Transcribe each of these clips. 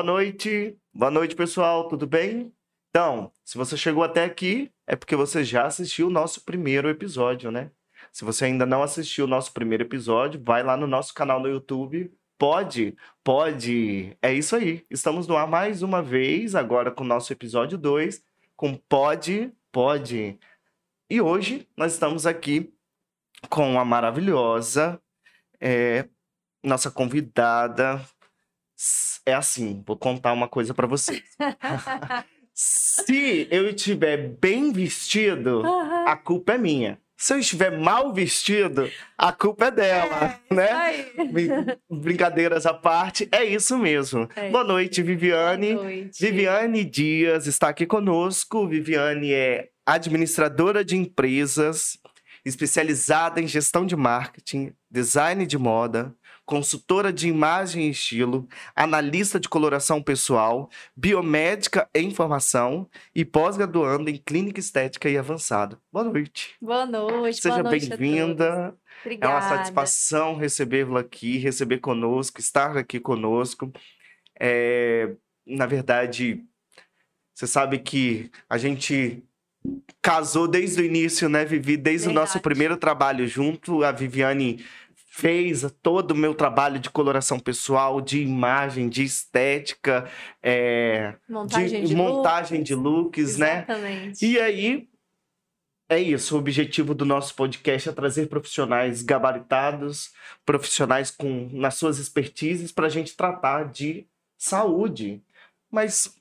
Boa noite, boa noite pessoal, tudo bem? Então, se você chegou até aqui, é porque você já assistiu o nosso primeiro episódio, né? Se você ainda não assistiu o nosso primeiro episódio, vai lá no nosso canal no YouTube. Pode, pode. É isso aí. Estamos no ar mais uma vez, agora com o nosso episódio 2, com Pode, Pode. E hoje nós estamos aqui com a maravilhosa, é, nossa convidada. É assim, vou contar uma coisa para vocês. Se eu estiver bem vestido, a culpa é minha. Se eu estiver mal vestido, a culpa é dela, É, né? Brincadeiras à parte, é isso mesmo. É. Boa noite, Viviane. Boa noite. Viviane Dias está aqui conosco. Viviane é administradora de empresas, especializada em gestão de marketing, design de moda, consultora de imagem e estilo, analista de coloração pessoal, biomédica em formação e pós-graduanda em clínica estética e avançada. Boa noite. Boa noite. Seja bem-vinda. É uma satisfação recebê-la aqui, receber conosco, estar aqui conosco. É, na verdade, você sabe que a gente casou desde o início, né, Vivi? Desde o nosso Verdade. primeiro trabalho junto, a Viviane fez todo o meu trabalho de coloração pessoal, de imagem, de estética, é, Montagem de, de, montagem looks. de looks, né? Exatamente. E aí, é isso. O objetivo do nosso podcast é trazer profissionais gabaritados, profissionais com nas suas expertises para a gente tratar de saúde. Mas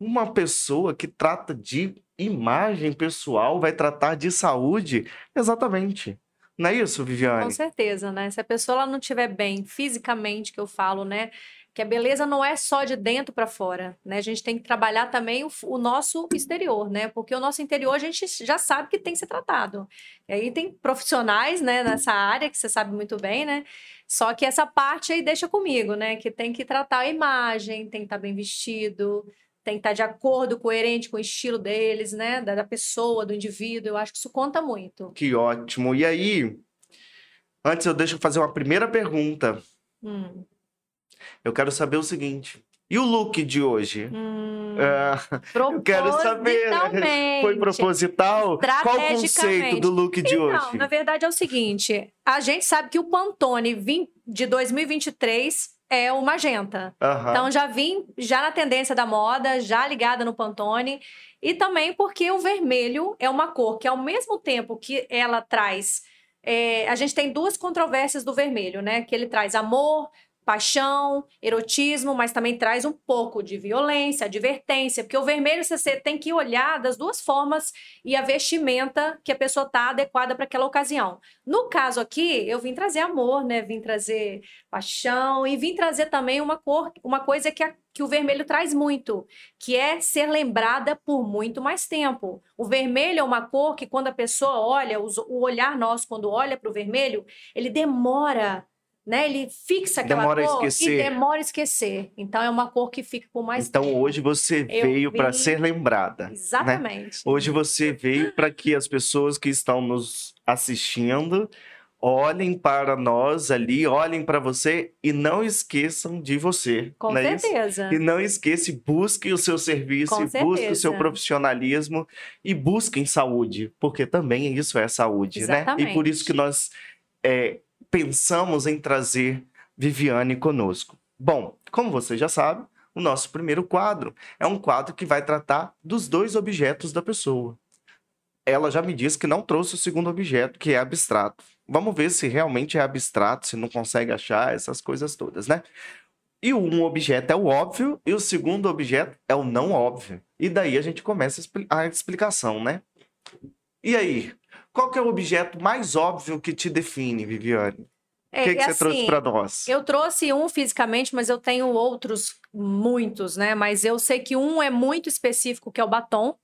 uma pessoa que trata de imagem pessoal vai tratar de saúde? Exatamente. Não é isso, Com Viviane? certeza, né? Se a pessoa ela não estiver bem fisicamente, que eu falo, né? Que a beleza não é só de dentro para fora, né? A gente tem que trabalhar também o, o nosso exterior, né? Porque o nosso interior a gente já sabe que tem que ser tratado. E aí tem profissionais, né, nessa área que você sabe muito bem, né? Só que essa parte aí deixa comigo, né? Que tem que tratar a imagem, tem que estar bem vestido, tem que estar de acordo, coerente com o estilo deles, né? Da, da pessoa, do indivíduo. Eu acho que isso conta muito. Que ótimo. E aí, antes eu deixo fazer uma primeira pergunta. Hum. Eu quero saber o seguinte. E o look de hoje? Hum, Ah, eu quero saber. Foi proposital? Qual o conceito do look de Então, hoje? na verdade é o seguinte, a gente sabe que o Pantone de 2023 é o magenta. Aham. Então já vim já na tendência da moda, já ligada no Pantone, e também porque o vermelho é uma cor que ao mesmo tempo que ela traz, é, a gente tem duas controvérsias do vermelho, né? Que ele traz amor, paixão, erotismo, mas também traz um pouco de violência, advertência, porque o vermelho você tem que olhar das duas formas e a vestimenta que a pessoa tá adequada para aquela ocasião. No caso aqui, eu vim trazer amor, né? Vim trazer paixão e vim trazer também uma cor, uma coisa que, a- que o vermelho traz muito, que é ser lembrada por muito mais tempo. O vermelho é uma cor que quando a pessoa olha, o olhar nosso quando olha para o vermelho, ele demora, né? Ele fixa aquela Demora a cor esquecer. e demora a esquecer. Então é uma cor que fica por mais Então tempo. hoje você Eu veio para ser lembrada. Exatamente. Hoje você veio para que as pessoas que estão nos assistindo olhem para nós ali, olhem para você e não esqueçam de você. Com não é certeza. E não esqueça, busque o seu serviço, busque o seu profissionalismo e busquem saúde, porque também isso é saúde, né? E por isso que nós é, pensamos em trazer Viviane conosco. Bom, como você já sabe, o nosso primeiro quadro é um quadro que vai tratar dos dois objetos da pessoa. Ela já me disse que não trouxe o segundo objeto, que é abstrato. Vamos ver se realmente é abstrato, se não consegue achar essas coisas todas, né? E um objeto é o óbvio e o segundo objeto é o não óbvio. E daí a gente começa a expli- a explicação, né? E aí, qual que é o objeto mais óbvio que te define, Viviane? É, o que, que é você trouxe assim, para nós? Eu trouxe um fisicamente, mas eu tenho outros muitos, né? Mas eu sei que um é muito específico, que é o batom.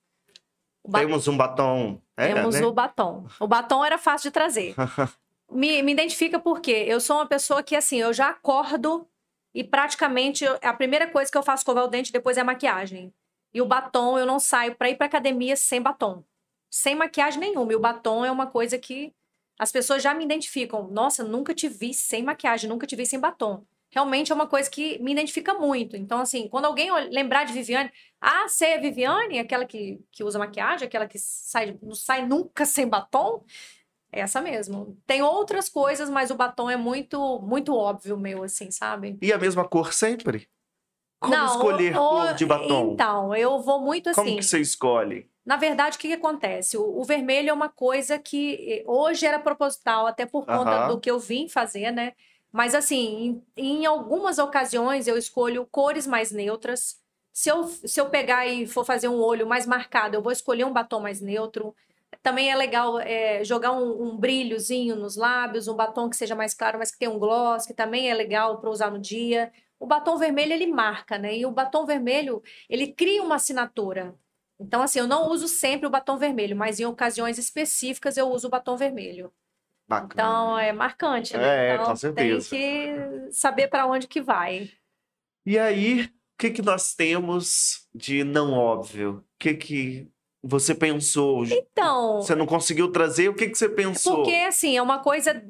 O Temos um batom. É, Temos né? o batom. O batom era fácil de trazer. me, me identifica porque eu sou uma pessoa que, assim, eu já acordo e praticamente a primeira coisa que eu faço é escovar o dente, depois é a maquiagem. E o batom, eu não saio pra ir pra academia sem batom. Sem maquiagem nenhuma. E o batom é uma coisa que as pessoas já me identificam. Nossa, nunca te vi sem maquiagem, nunca te vi sem batom. realmente é uma coisa que me identifica muito. Então, assim, quando alguém lembrar de Viviane, ah, você é Viviane, aquela que, que usa maquiagem, aquela que sai, não sai nunca sem batom, é essa mesmo. Tem outras coisas, mas o batom é muito, muito óbvio meu, assim, sabe? E a mesma cor sempre? Como não, escolher o, cor de batom? Então, eu vou muito assim. Como que você escolhe? Na verdade, o que, que acontece? O, o, vermelho é uma coisa que eh, hoje era proposital, até por conta uh -huh. do que eu vim fazer, né? Mas assim, em, em, algumas ocasiões eu escolho cores mais neutras. Se eu, se eu pegar e for fazer um olho mais marcado, eu vou escolher um batom mais neutro. Também é legal é, jogar um, um, brilhozinho nos lábios, um batom que seja mais claro, mas que tenha um gloss, que também é legal para usar no dia. O batom vermelho ele marca, né? E o batom vermelho ele cria uma assinatura. Então, assim, eu não uso sempre o batom vermelho, mas em ocasiões específicas eu uso o batom vermelho. Bacana. Então é marcante, né? É, então, com certeza. Tem que saber para onde que vai. E aí, o que, que nós temos de não óbvio? O que, que você pensou? Então. Você não conseguiu trazer? O que, que você pensou? Porque, assim, é uma coisa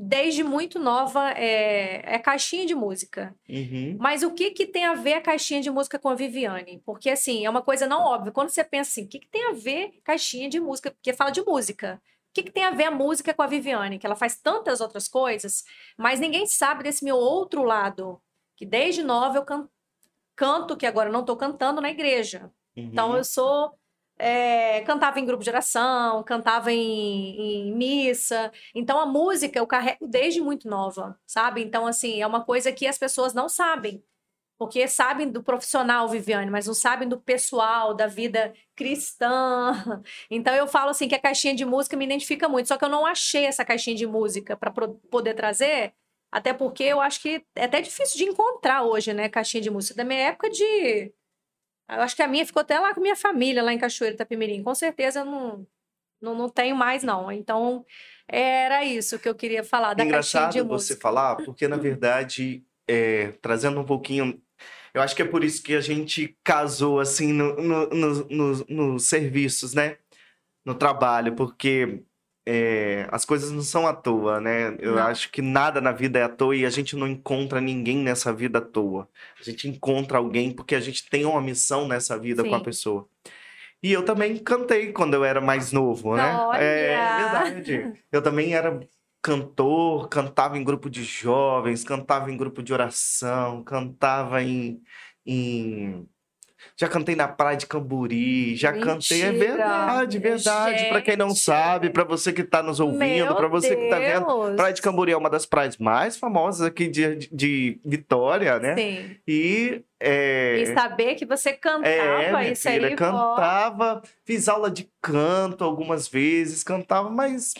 desde muito nova é, é caixinha de música. Uhum. Mas o que, que tem a ver a caixinha de música com a Viviane? Porque, assim, é uma coisa não óbvia. Quando você pensa assim, o que, que tem a ver caixinha de música? Porque fala de música que, que tem a ver a música com a Viviane? Que ela faz tantas outras coisas, mas ninguém sabe desse meu outro lado. Que desde nova eu can canto, que agora não estou cantando na igreja. Uhum. Então eu sou. É, cantava em grupo de oração, cantava em, em, missa. Então a música eu carrego desde muito nova, sabe? Então, assim, é uma coisa que as pessoas não sabem porque sabem do profissional Viviane, mas não sabem do pessoal, da vida cristã. Então eu falo assim que a caixinha de música me identifica muito, só que eu não achei essa caixinha de música para poder trazer, até porque eu acho que é até difícil de encontrar hoje, né, caixinha de música da minha época de eu acho que a minha ficou até lá com minha família lá em Cachoeiro Itapemirim. Com certeza eu não não, não tenho mais não. Então era isso que eu queria falar da Engraçado você falar, porque na verdade é, trazendo um pouquinho eu acho que é por isso que a gente casou, assim, nos no, no, no, no serviços, né? No trabalho, porque é, as coisas não são à toa, né? Eu não. acho que nada na vida é à toa e a gente não encontra ninguém nessa vida à toa. A gente encontra alguém porque a gente tem uma missão nessa vida Sim. com a pessoa. E eu também cantei quando eu era mais novo, né? Olha. É verdade. Eu também era cantor, cantava em grupo de jovens, cantava em grupo de oração, cantava em. em... Já cantei na praia de Camburi, já Mentira. cantei, é verdade, verdade. Para quem não sabe, para você que tá nos ouvindo, para você Deus. que tá vendo, Praia de Camburi é uma das praias mais famosas aqui de, de Vitória, né? Sim. E é... E saber que você cantava é, isso filha, aí. Cantava, fiz aula de canto algumas vezes, cantava, mas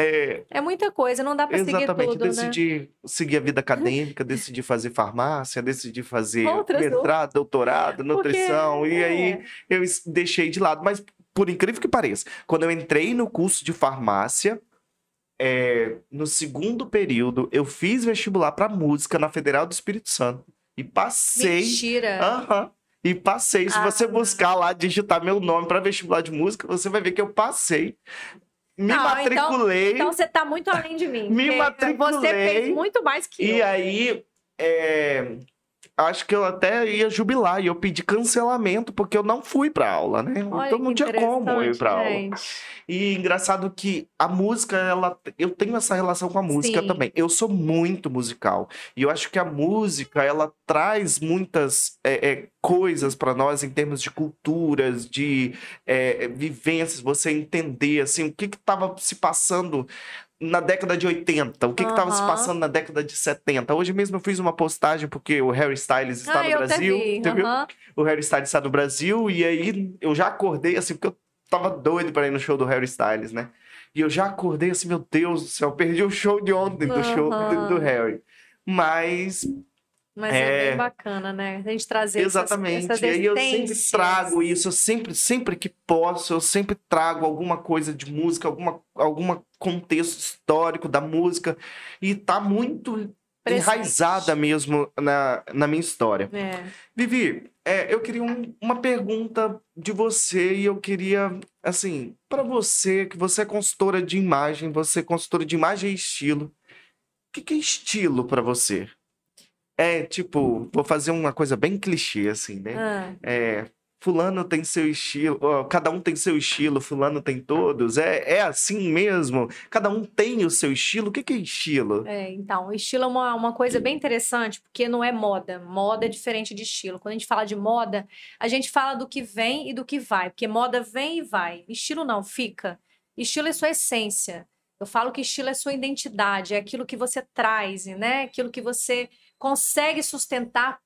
é, é muita coisa, não dá para seguir tudo, Exatamente, decidi né? seguir a vida acadêmica, decidi fazer farmácia, decidi fazer Outras mestrado, doutorado, nutrição, Porque, e é. aí eu deixei de lado. Mas, por incrível que pareça, quando eu entrei no curso de farmácia, é, no segundo período, eu fiz vestibular para música na Federal do Espírito Santo. E passei. Mentira! Aham. Uhum, e passei. Se ah, você buscar lá, digitar meu nome para vestibular de música, você vai ver que eu passei me não, então, matriculei. Então, então, você tá muito além de mim. Me matriculei. Você fez muito mais que e eu. E aí, é, acho que eu até ia jubilar e eu pedi cancelamento porque eu não fui para aula, né? Olha então não tinha como ir para aula. E engraçado que a música, ela, eu tenho essa relação com a música Sim. também. Eu sou muito musical e eu acho que a música ela traz muitas é, é, coisas para nós em termos de culturas, de é, vivências, você entender assim o que estava se passando na década de 80, o que uhum. estava se passando na década de 70. Hoje mesmo eu fiz uma postagem porque o Harry Styles está ah, no Brasil. Uhum. O Harry Styles está no Brasil e aí eu já acordei assim, porque eu tava doido para ir no show do Harry Styles, né? E eu já acordei assim, meu Deus do céu, perdi o show de ontem do uhum. show do, do Harry. Mas mas é, é, bem bacana, né? A gente trazer Exatamente. Essas, essas e aí eu sempre trago isso, eu sempre, sempre que posso, eu sempre trago alguma coisa de música, alguma, alguma contexto histórico da música. E tá muito Presente. enraizada mesmo na, na minha história. É. Vivi, é, eu queria um, uma pergunta de você e eu queria, assim, para você, que você é consultora de imagem, você é consultora de imagem e estilo. O que, que é estilo para você? É, tipo, vou fazer uma coisa bem clichê, assim, né? Ah. É, fulano tem seu estilo, cada um tem seu estilo, fulano tem todos. É, é assim mesmo? Cada um tem o seu estilo? O que, que é estilo? É, então, estilo é uma, uma coisa bem interessante, porque não é moda. Moda é diferente de estilo. Quando a gente fala de moda, a gente fala do que vem e do que vai, porque moda vem e vai. Estilo não, fica. Estilo é sua essência. Eu falo que estilo é sua identidade, é aquilo que você traz, né? Aquilo que você consegue sustentar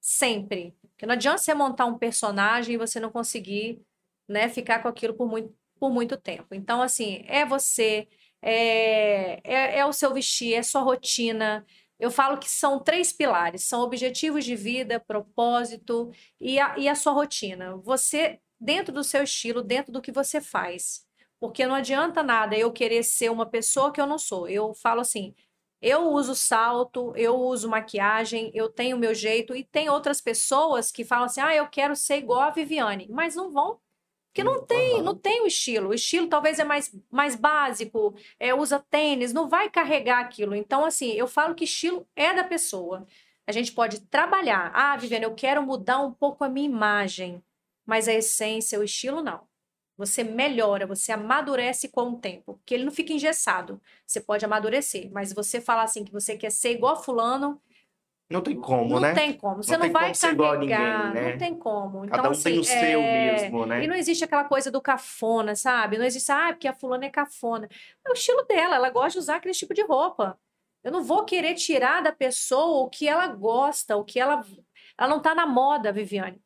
sempre. Porque não adianta você montar um personagem e você não conseguir né, ficar com aquilo por muito, por muito tempo. Então, assim, é você, é, é, é o seu vestir, é sua rotina. Eu falo que são três pilares: são objetivos de vida, propósito e a, e a sua rotina. Você, dentro do seu estilo, dentro do que você faz. Porque não adianta nada eu querer ser uma pessoa que eu não sou. Eu falo assim: eu uso salto, eu uso maquiagem, eu tenho o meu jeito, e tem outras pessoas que falam assim: ah, eu quero ser igual a Viviane, mas não vão. Porque não tem, não tem o estilo. O estilo talvez é mais, mais básico, é, usa tênis, não vai carregar aquilo. Então, assim, eu falo que estilo é da pessoa. A gente pode trabalhar. Ah, Viviane, eu quero mudar um pouco a minha imagem, mas a essência, o estilo, não. Você melhora, você amadurece com o tempo, porque ele não fica engessado. Você pode amadurecer, mas você falar assim que você quer ser igual a fulano, não tem como, não né? Não tem como. Você não, não vai carregar, ninguém, né? não tem como. Então, Cada um assim, tem o é... seu mesmo, né? E não existe aquela coisa do cafona, sabe? Não existe, ah, porque a fulana é cafona. É o estilo dela, ela gosta de usar aquele tipo de roupa. Eu não vou querer tirar da pessoa o que ela gosta, o que ela... Ela não tá na moda, Viviane.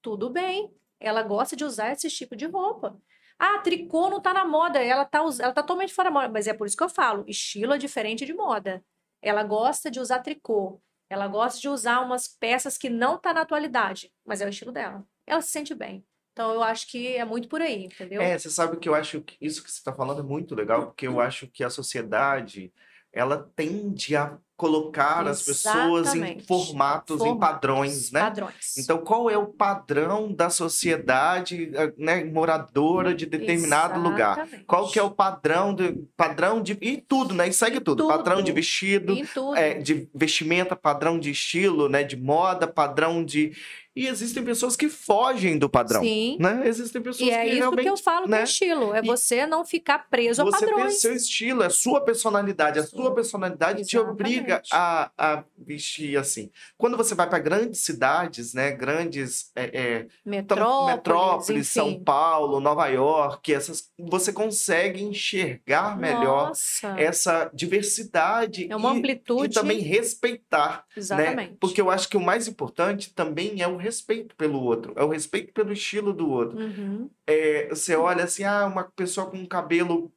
Tudo bem, ela gosta de usar esse tipo de roupa. Ah, tricô não tá na moda, ela tá, ela tá totalmente fora da moda. Mas é por isso que eu falo, estilo é diferente de moda. Ela gosta de usar tricô. Ela gosta de usar umas peças que não tá na atualidade, mas é o estilo dela. Ela se sente bem. Então eu acho que é muito por aí, entendeu? É, você sabe que eu acho que isso que você está falando é muito legal, porque eu acho que a sociedade ela tende a colocar Exatamente. as pessoas em formatos, formatos, em padrões, né? Padrões. Então, qual é o padrão da sociedade, eh, né, moradora de determinado Exatamente. lugar? Qual que é o padrão de padrão de e tudo, né? E segue tudo. tudo. Padrão de vestido, é, de vestimenta, padrão de estilo, né, de moda, padrão de e existem pessoas que fogem do padrão. Sim. Né? Existem pessoas e é que isso realmente, que eu falo né? estilo. É você não ficar preso a padrões. Você tem seu estilo, é sua personalidade. A sua personalidade Exatamente. te obriga a, a vestir assim. Quando você vai para grandes cidades, né? Grandes é, é, metrópoles, metrópoles São Paulo, Nova York, essas, você consegue enxergar melhor Nossa. essa diversidade. É uma e, amplitude. E também respeitar. Né? Exatamente. Né? Porque eu acho que o mais importante também é o respeito pelo outro, é o respeito pelo estilo do outro. Uhum. É, você olha assim, ah, uma pessoa com um cabelo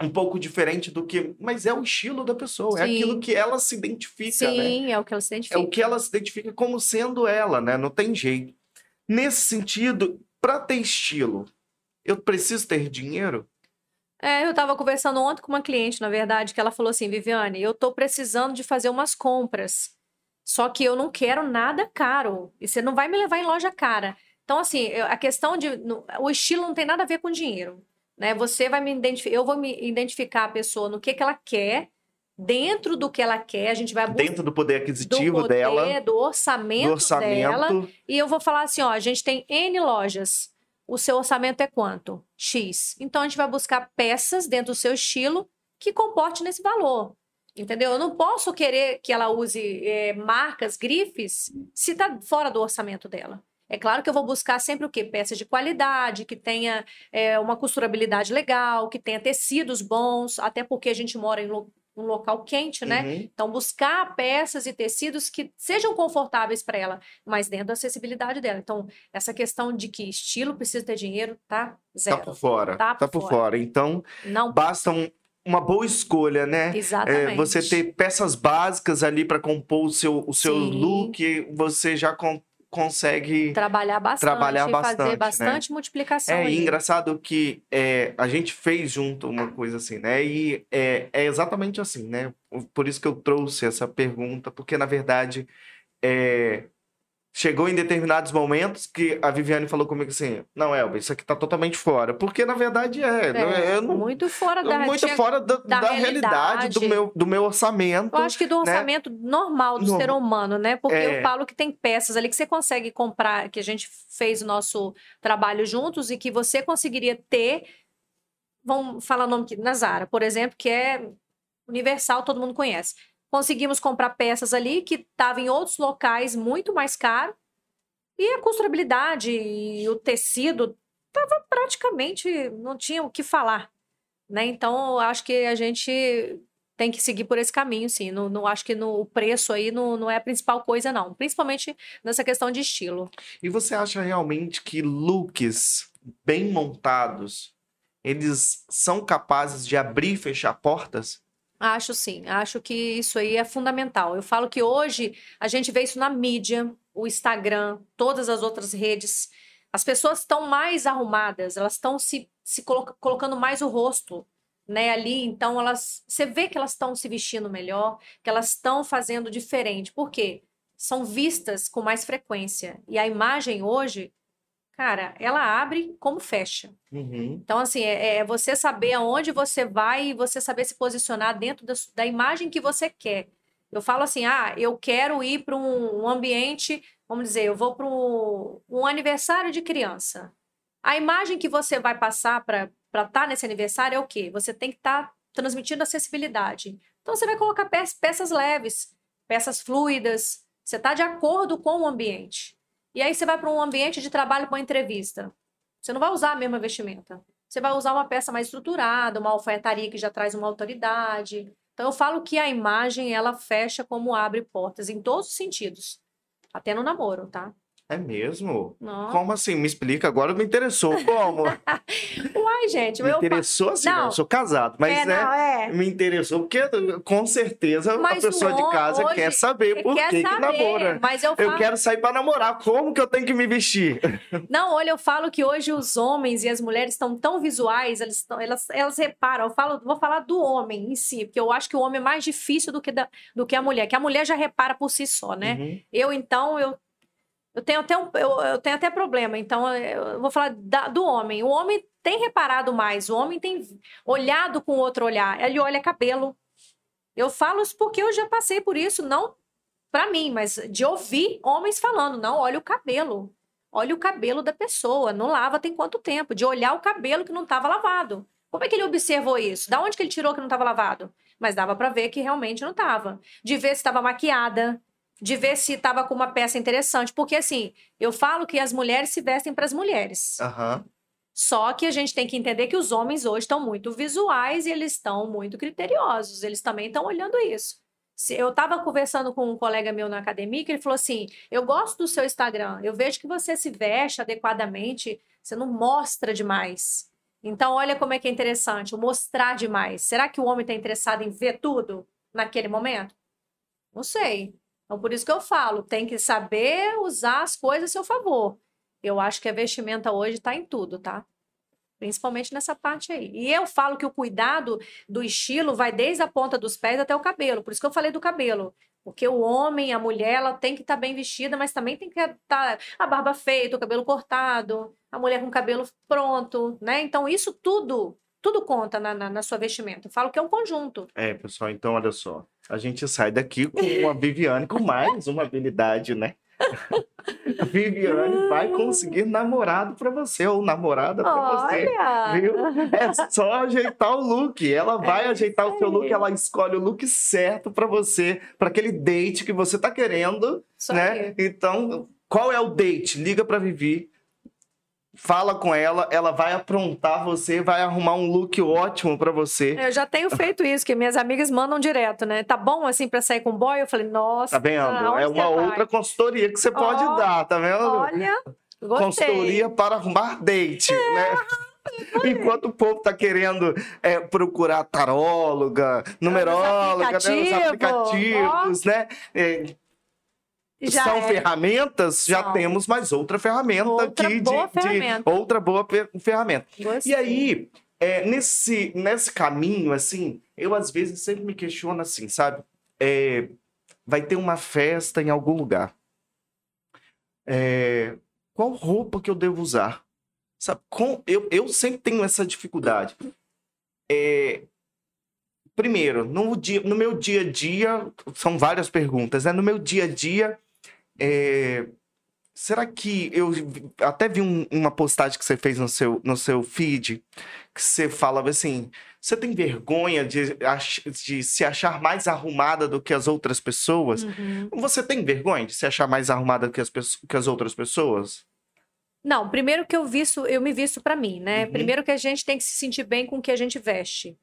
um pouco diferente do que. Mas é o estilo da pessoa, Sim. é aquilo que ela se identifica. Né? Sim, né? é o que ela se identifica. É o que ela se identifica como sendo ela, né? Não tem jeito. Nesse sentido, para ter estilo, eu preciso ter dinheiro? É, eu estava conversando ontem com uma cliente, na verdade, que ela falou assim: Viviane, eu estou precisando de fazer umas compras. Só que eu não quero nada caro. E você não vai me levar em loja cara. Então, assim, a questão de. O estilo não tem nada a ver com dinheiro. Né? Você vai me identificar. Eu vou me identificar a pessoa no que, que ela quer. Dentro do que ela quer, a gente vai Dentro do poder aquisitivo do poder, dela. Do orçamento, do orçamento dela. E eu vou falar assim: ó, a gente tem N lojas. O seu orçamento é quanto? X. Então a gente vai buscar peças dentro do seu estilo que comporte nesse valor. Entendeu? Eu não posso querer que ela use é, marcas, grifes, se está fora do orçamento dela. É claro que eu vou buscar sempre o quê? Peças de qualidade, que tenha é, uma costurabilidade legal, que tenha tecidos bons, até porque a gente mora em lo um local quente, né? Uhum. Então, buscar peças e tecidos que sejam confortáveis para ela, mas dentro da acessibilidade dela. Então, essa questão de que estilo precisa ter dinheiro, tá? Zero. Tá por fora. Tá por, tá por fora. fora. Então, Não... basta um, uma boa escolha, né? Exatamente. É, você ter peças básicas ali para compor o seu, o seu look, você já com, consegue trabalhar bastante, trabalhar bastante fazer bastante né? multiplicação. É ali. engraçado que é, a gente fez junto uma coisa assim, né? E é, é exatamente assim, né? Por isso que eu trouxe essa pergunta, porque na verdade é, chegou em determinados momentos que a Viviane falou comigo assim: Não, Elba, isso aqui tá totalmente fora. Porque na verdade é. é, é muito fora da Muito fora da, da, da realidade, do meu, do meu orçamento. Eu acho que do né? orçamento né? normal do no... ser humano, né? Porque é... eu falo que tem peças ali que você consegue comprar, que a gente fez o nosso trabalho juntos e que você conseguiria ter. Vamos falar o nome aqui, Nazara, por exemplo, que é universal, todo mundo conhece Conseguimos comprar peças ali que estavam em outros locais muito mais caro. E a costurabilidade e o tecido estava praticamente, não tinha o que falar. Né? Então, acho que a gente tem que seguir por esse caminho, sim. Não, não acho que no, o preço aí não, não é a principal coisa, não. Principalmente nessa questão de estilo. E você acha realmente que looks bem montados, eles são capazes de abrir e fechar portas? Acho sim, acho que isso aí é fundamental. Eu falo que hoje a gente vê isso na mídia, o Instagram, todas as outras redes. As pessoas estão mais arrumadas, elas estão se, se colo colocando mais o rosto né, ali, então elas, você vê que elas estão se vestindo melhor, que elas estão fazendo diferente. Por quê? São vistas com mais frequência. E a imagem hoje cara, ela abre como fecha. Uhum. Então, assim, é, é, você saber aonde você vai e você saber se posicionar dentro da, da imagem que você quer. Eu falo assim, ah, eu quero ir para um, um, ambiente, vamos dizer, eu vou para um, um, aniversário de criança. A imagem que você vai passar para estar tá nesse aniversário é o quê? Você tem que estar tá transmitindo acessibilidade. Então, você vai colocar peças, peças leves, peças fluidas, você está de acordo com o ambiente. E aí você vai para um ambiente de trabalho para uma entrevista. Você não vai usar a mesma vestimenta. Você vai usar uma peça mais estruturada, uma alfaiataria que já traz uma autoridade. Então eu falo que a imagem ela fecha como abre portas em todos os sentidos. Até no namoro, tá? É mesmo? Não. Como assim? Me explica, agora me interessou. Como? Uai, gente. Me interessou assim, não. eu sou casado, mas é, né, não, é. me interessou porque com certeza mas a pessoa de casa quer saber por quer que, saber, que namora. Mas eu, falo... eu quero sair para namorar, como que eu tenho que me vestir? Não, olha, eu falo que hoje os homens e as mulheres estão tão visuais, elas, estão, elas, elas reparam. Eu falo, vou falar do homem em si, porque eu acho que o homem é mais difícil do que, da, do que a mulher, que a mulher já repara por si só, né? Uhum. Eu, então, eu eu tenho até, um, eu, eu tenho até problema, então eu vou falar da, do homem. O homem tem reparado mais, o homem tem olhado com outro olhar. Ele olha cabelo. Eu falo isso porque eu já passei por isso, não para mim, mas de ouvir homens falando, não, olha o cabelo. Olha o cabelo da pessoa, não lava tem quanto tempo? De olhar o cabelo que não estava lavado. Como é que ele observou isso? Da onde que ele tirou que não estava lavado? Mas dava para ver que realmente não estava. De ver se estava maquiada, de ver se estava com uma peça interessante. Porque, assim, eu falo que as mulheres se vestem para as mulheres. Uhum. Só que a gente tem que entender que os homens hoje estão muito visuais e eles estão muito criteriosos. Eles também estão olhando isso. Eu estava conversando com um colega meu na academia que ele falou assim: Eu gosto do seu Instagram, eu vejo que você se veste adequadamente, você não mostra demais. Então, olha como é que é interessante, o mostrar demais. Será que o homem está interessado em ver tudo naquele momento? Não sei. Então, por isso que eu falo, tem que saber usar as coisas a seu favor. Eu acho que a vestimenta hoje está em tudo, tá? Principalmente nessa parte aí. E eu falo que o cuidado do estilo vai desde a ponta dos pés até o cabelo. Por isso que eu falei do cabelo. Porque o homem, a mulher, ela tem que estar tá bem vestida, mas também tem que estar tá a barba feita, o cabelo cortado, a mulher com o cabelo pronto, né? Então, isso tudo, tudo conta na, na, na sua vestimenta. Eu falo que é um conjunto. É, pessoal, então olha só a gente sai daqui com uma Viviane com mais uma habilidade, né? A Viviane vai conseguir namorado para você ou namorada para você, viu? É só ajeitar o look. Ela vai é ajeitar o seu look, ela escolhe o look certo para você, para aquele date que você tá querendo, Só né? Aí. Então, qual é o date? Liga para Vivi fala com ela, ela vai aprontar você, vai arrumar um look ótimo para você. Eu já tenho feito isso, que minhas amigas mandam direto, né? Tá bom assim para sair com boy? Eu falei, nossa. Tá vendo? É uma outra vai? consultoria que você pode oh, dar, tá vendo? Olha, gostei. Consultoria para arrumar date, é. né? Enquanto o povo tá querendo é, procurar taróloga, numeróloga, né, os aplicativos, né? É, já são é. ferramentas, já temos mais outra ferramenta outra aqui boa de, ferramenta. de outra boa ferramenta. Gostei. E aí, é, nesse, nesse caminho, assim, eu às vezes sempre me questiono assim, sabe? É, vai ter uma festa em algum lugar. é, qual roupa que eu devo usar? Sabe, com, eu, eu sempre tenho essa dificuldade. É, primeiro, no, dia, no meu dia a dia, são várias perguntas, né? No meu dia a dia, é, será que eu até vi um, uma postagem que você fez no seu, no seu feed, que você falava assim, você tem vergonha de, de se achar mais arrumada do que as outras pessoas? Uhum. Você tem vergonha de se achar mais arrumada que as, que as outras pessoas? Não, primeiro que eu visto, eu me visto para mim, né? Uhum. Primeiro que a gente tem que se sentir bem com o que a gente veste.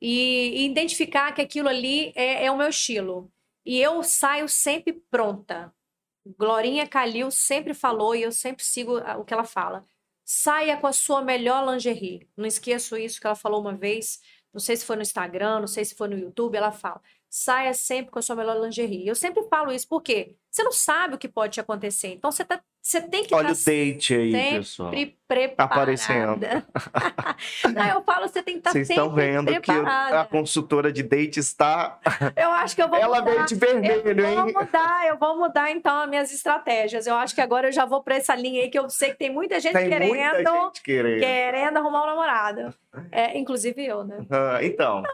E, e identificar que aquilo ali é, é o meu estilo. E eu saio sempre pronta. Glorinha Calil sempre falou e eu sempre sigo o que ela fala. Saia com a sua melhor lingerie. Não esqueço isso que ela falou uma vez. Não sei se foi no Instagram, não sei se foi no YouTube. Ela fala: saia sempre com a sua melhor lingerie. Eu sempre falo isso porque você não sabe o que pode te acontecer. Então você tá você tem que Olha o date aí, sempre pessoal. preparada. Aparecendo. Não, eu falo, você tem que estar tá Vocês sempre estão vendo preparada. que a consultora de date está. Eu acho que eu vou Ela mudar. veio de vermelho, eu hein? Eu vou mudar, eu vou mudar então as minhas estratégias. Eu acho que agora eu já vou para essa linha aí que eu sei que tem muita gente tem querendo. Muita gente querendo. Querendo arrumar um namorado. É, inclusive eu, né? Ah, então.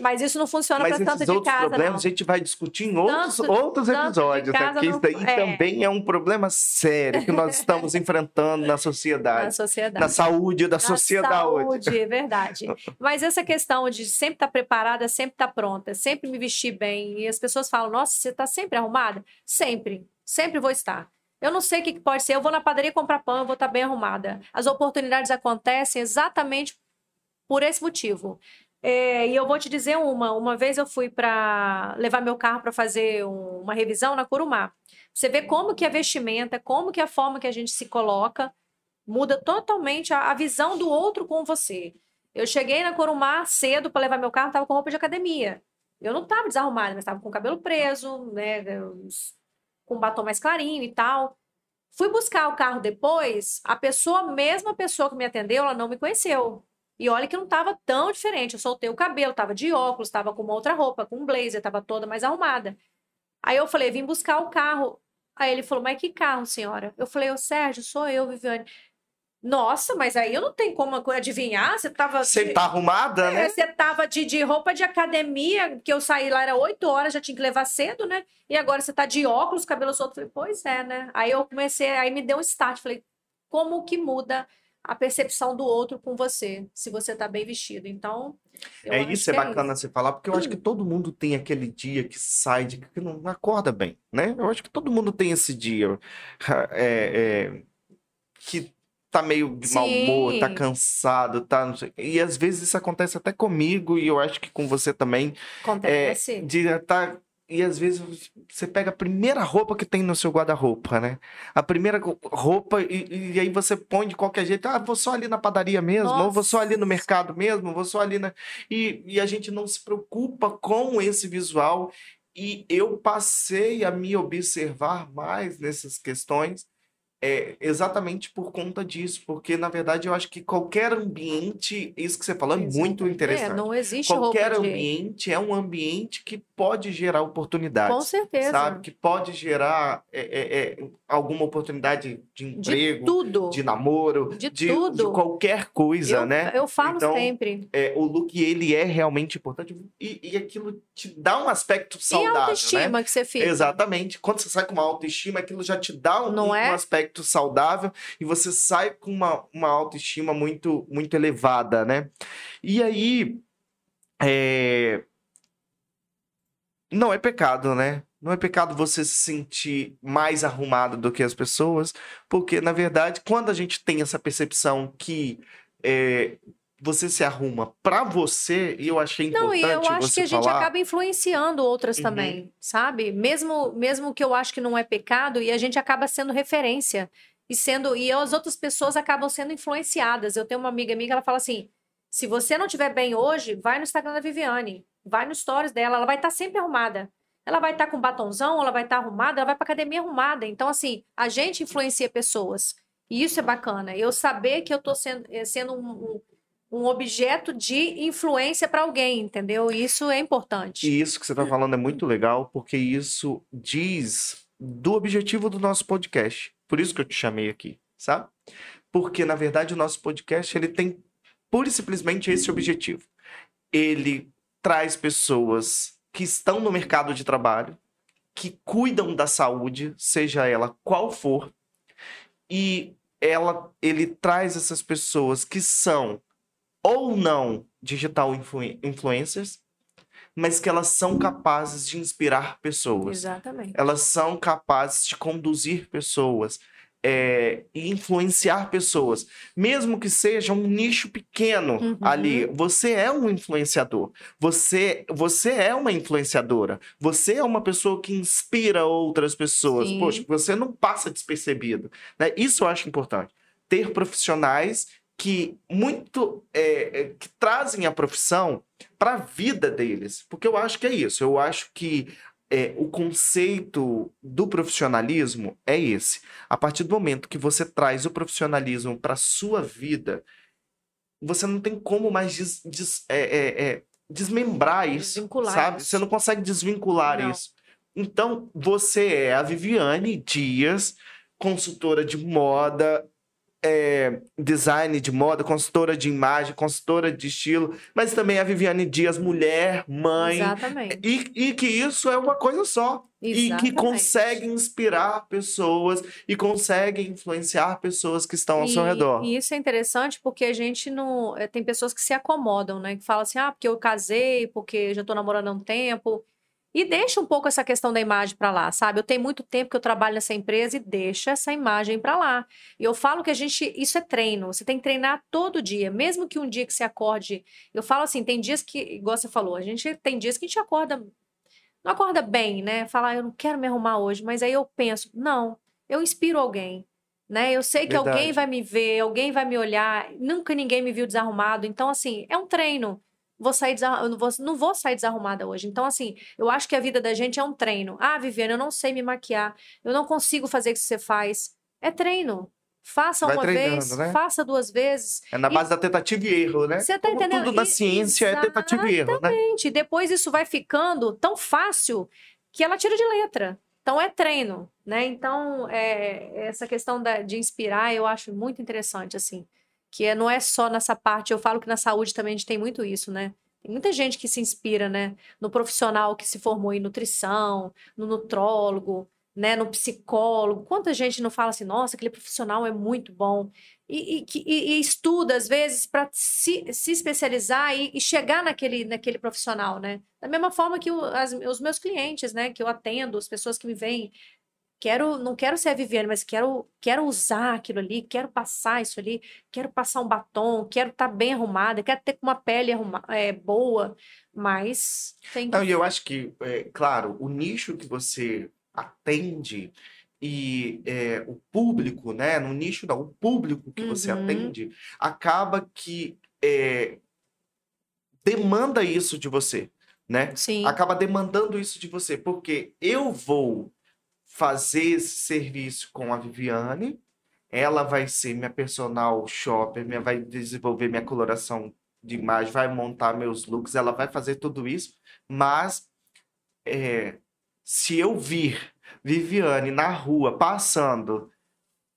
Mas isso não funciona para tanto de casa, problemas não. a gente vai discutir em outros, tanto, outros episódios. Aqui, não... isso daí é. também é um problema sério que nós estamos enfrentando na sociedade. Na sociedade. Na saúde da na sociedade. saúde, é verdade. Mas essa questão de sempre estar tá preparada, sempre estar tá pronta, sempre me vestir bem. E as pessoas falam, nossa, você está sempre arrumada? Sempre. Sempre vou estar. Eu não sei o que pode ser. Eu vou na padaria comprar pão, eu vou estar tá bem arrumada. As oportunidades acontecem exatamente por esse motivo. É, e eu vou te dizer uma. Uma vez eu fui para levar meu carro para fazer um, uma revisão na Curumá. Você vê como que a vestimenta, como que a forma que a gente se coloca muda totalmente a, a visão do outro com você. Eu cheguei na Corumá cedo para levar meu carro, estava com roupa de academia. Eu não estava desarrumada, mas estava com o cabelo preso, né, com um batom mais clarinho e tal. Fui buscar o carro depois, a pessoa, mesma pessoa que me atendeu, ela não me conheceu. E olha que não estava tão diferente. Eu soltei o cabelo, estava de óculos, estava com uma outra roupa, com um blazer, estava toda mais arrumada. Aí eu falei, vim buscar o carro. Aí ele falou, mas que carro, senhora? Eu falei, ô Sérgio, sou eu, Viviane. Nossa, mas aí eu não tenho como adivinhar. Você tava. Você de... tá arrumada, né? É, você tava de, de roupa de academia, que eu saí lá, era 8 horas, já tinha que levar cedo, né? E agora você tá de óculos, cabelo solto. Falei, pois é, né? Aí eu comecei, aí me deu um start. Falei, como que muda a percepção do outro com você, se você está bem vestido. Então. É isso, é, é bacana isso. você falar, porque eu acho que todo mundo tem aquele dia que sai de que não acorda bem, né? Eu acho que todo mundo tem esse dia é, é, que tá meio de mau humor, tá cansado, tá. Não sei, e às vezes isso acontece até comigo, e eu acho que com você também. Acontece. É, de estar tá e às vezes você pega a primeira roupa que tem no seu guarda-roupa, né? A primeira roupa, e, e, aí você põe de qualquer jeito. Ah, vou só ali na padaria mesmo, Nossa. ou vou só ali no mercado mesmo, vou só ali na. E, e a gente não se preocupa com esse visual. E eu passei a me observar mais nessas questões é exatamente por conta disso, porque na verdade eu acho que qualquer ambiente, isso que você falou é muito interessante. É, não existe qualquer ambiente de... é um ambiente que pode gerar oportunidades. Com certeza. Sabe? Que pode gerar é, é, é alguma oportunidade de emprego, de, tudo. de namoro, de, de, tudo. de qualquer coisa, eu, né? Eu falo então, sempre. É, o look ele é realmente importante e, e aquilo te dá um aspecto saudável. E a autoestima né? que você fica. Exatamente. Quando você sai com uma autoestima, aquilo já te dá um, um, é? um aspecto aspecto saudável e você sai com uma, uma autoestima muito, muito elevada, né? E aí. É... Não é pecado, né? Não é pecado você se sentir mais arrumado do que as pessoas, porque, na verdade, quando a gente tem essa percepção que é, você se arruma para você, e eu achei importante Não, e eu acho que a gente falar... acaba influenciando outras uhum. também, sabe? Mesmo mesmo que eu acho que não é pecado, e a gente acaba sendo referência e sendo e as outras pessoas acabam sendo influenciadas. Eu tenho uma amiga minha que ela fala assim: "Se você não estiver bem hoje, vai no Instagram da Viviane, vai no stories dela, ela vai estar tá sempre arrumada. Ela vai estar tá com batonzão, ela vai estar tá arrumada, ela vai para academia arrumada. Então assim, a gente influencia pessoas. E isso é bacana. Eu saber que eu estou sendo, eh, sendo um, um um objeto de influência para alguém, entendeu? Isso é importante. E isso que você está falando é muito legal, porque isso diz do objetivo do nosso podcast. Por isso que eu te chamei aqui, sabe? Porque, na verdade, o nosso podcast ele tem pura e simplesmente esse objetivo. Ele traz pessoas que estão no mercado de trabalho, que cuidam da saúde, seja ela qual for, e ela, ele traz essas pessoas que são ou não digital influ influencers, mas que elas são capazes de inspirar pessoas. Exatamente. Elas são capazes de conduzir pessoas é, influenciar pessoas, mesmo que seja um nicho pequeno uhum. ali. Você é um influenciador. Você, você é uma influenciadora. Você é uma pessoa que inspira outras pessoas. Sim. Poxa, você não passa despercebido. Né? Isso eu acho importante. Ter profissionais que muito é, é que trazem a profissão para a vida deles, porque eu acho que é isso. Eu acho que é, o conceito do profissionalismo é esse. A partir do momento que você traz o profissionalismo para sua vida, você não tem como mais des, des, é, é, é desmembrar isso, desvincular sabe? Isso. Você não consegue desvincular não. isso. Então, você é a Viviane Dias, consultora de moda, é, design de moda, consultora de imagem, consultora de estilo, mas também a Viviane Dias, mulher, mãe. Exatamente. E, e que isso é uma coisa só. Exatamente. E que consegue inspirar pessoas e consegue influenciar pessoas que estão ao e, seu redor. E isso é interessante porque a gente não. Eh, tem pessoas que se acomodam, né? Que falam assim, ah, porque eu casei, porque já tô namorando há um tempo. E deixa um pouco essa questão da imagem para lá, sabe? Eu tenho muito tempo que eu trabalho nessa empresa e deixa essa imagem para lá. E eu falo que a gente, isso é treino, você tem que treinar todo dia, mesmo que um dia que você acorde, eu falo assim, tem dias que, igual você falou, a gente tem dias que a gente acorda não acorda bem, né? Falar, ah, eu não quero me arrumar hoje, mas aí eu penso, não, eu inspiro alguém, né? Eu sei que Verdade. alguém vai me ver, alguém vai me olhar, nunca ninguém me viu desarrumado, então assim, é um treino vou sair eu não vou, não vou sair desarrumada hoje. Então, assim, eu acho que a vida da gente é um treino. Ah, Viviane, eu não sei me maquiar, eu não consigo fazer o que você faz. É treino. Faça Vai uma vez, né? faça duas vezes. É na base e... da tentativa e erro, né? Você tá Como entendendo? Tudo da ciência Exatamente. é tentativa e erro, né? Exatamente. Depois isso vai ficando tão fácil que ela tira de letra. Então é treino, né? Então é, essa questão da, de inspirar eu acho muito interessante, assim que é, não é só nessa parte, eu falo que na saúde também a gente tem muito isso, né? Tem muita gente que se inspira, né, no profissional que se formou em nutrição, no nutrólogo, né, no psicólogo. Quanta gente não fala assim, nossa, aquele profissional é muito bom. E, e, e, e estuda, às vezes, para se, se especializar e, chegar naquele, naquele profissional, né? Da mesma forma que o, as, os meus clientes, né, que eu atendo, as pessoas que me vêm quero, não quero ser a Viviane, mas quero, quero usar aquilo ali, quero passar isso ali, quero passar um batom, quero estar tá bem arrumada, quero ter uma pele arruma, é, boa, mas tem que... Não, e eu acho que, é, claro, o nicho que você atende e é, o público, né, no nicho não, o público que uhum. você atende, acaba que é, demanda isso de você, né? Sim. Acaba demandando isso de você, porque eu vou fazer esse serviço com a Viviane. Ela vai ser minha personal shopper, minha, vai desenvolver minha coloração de imagem, vai montar meus looks, ela vai fazer tudo isso. Mas é, se eu vir Viviane na rua passando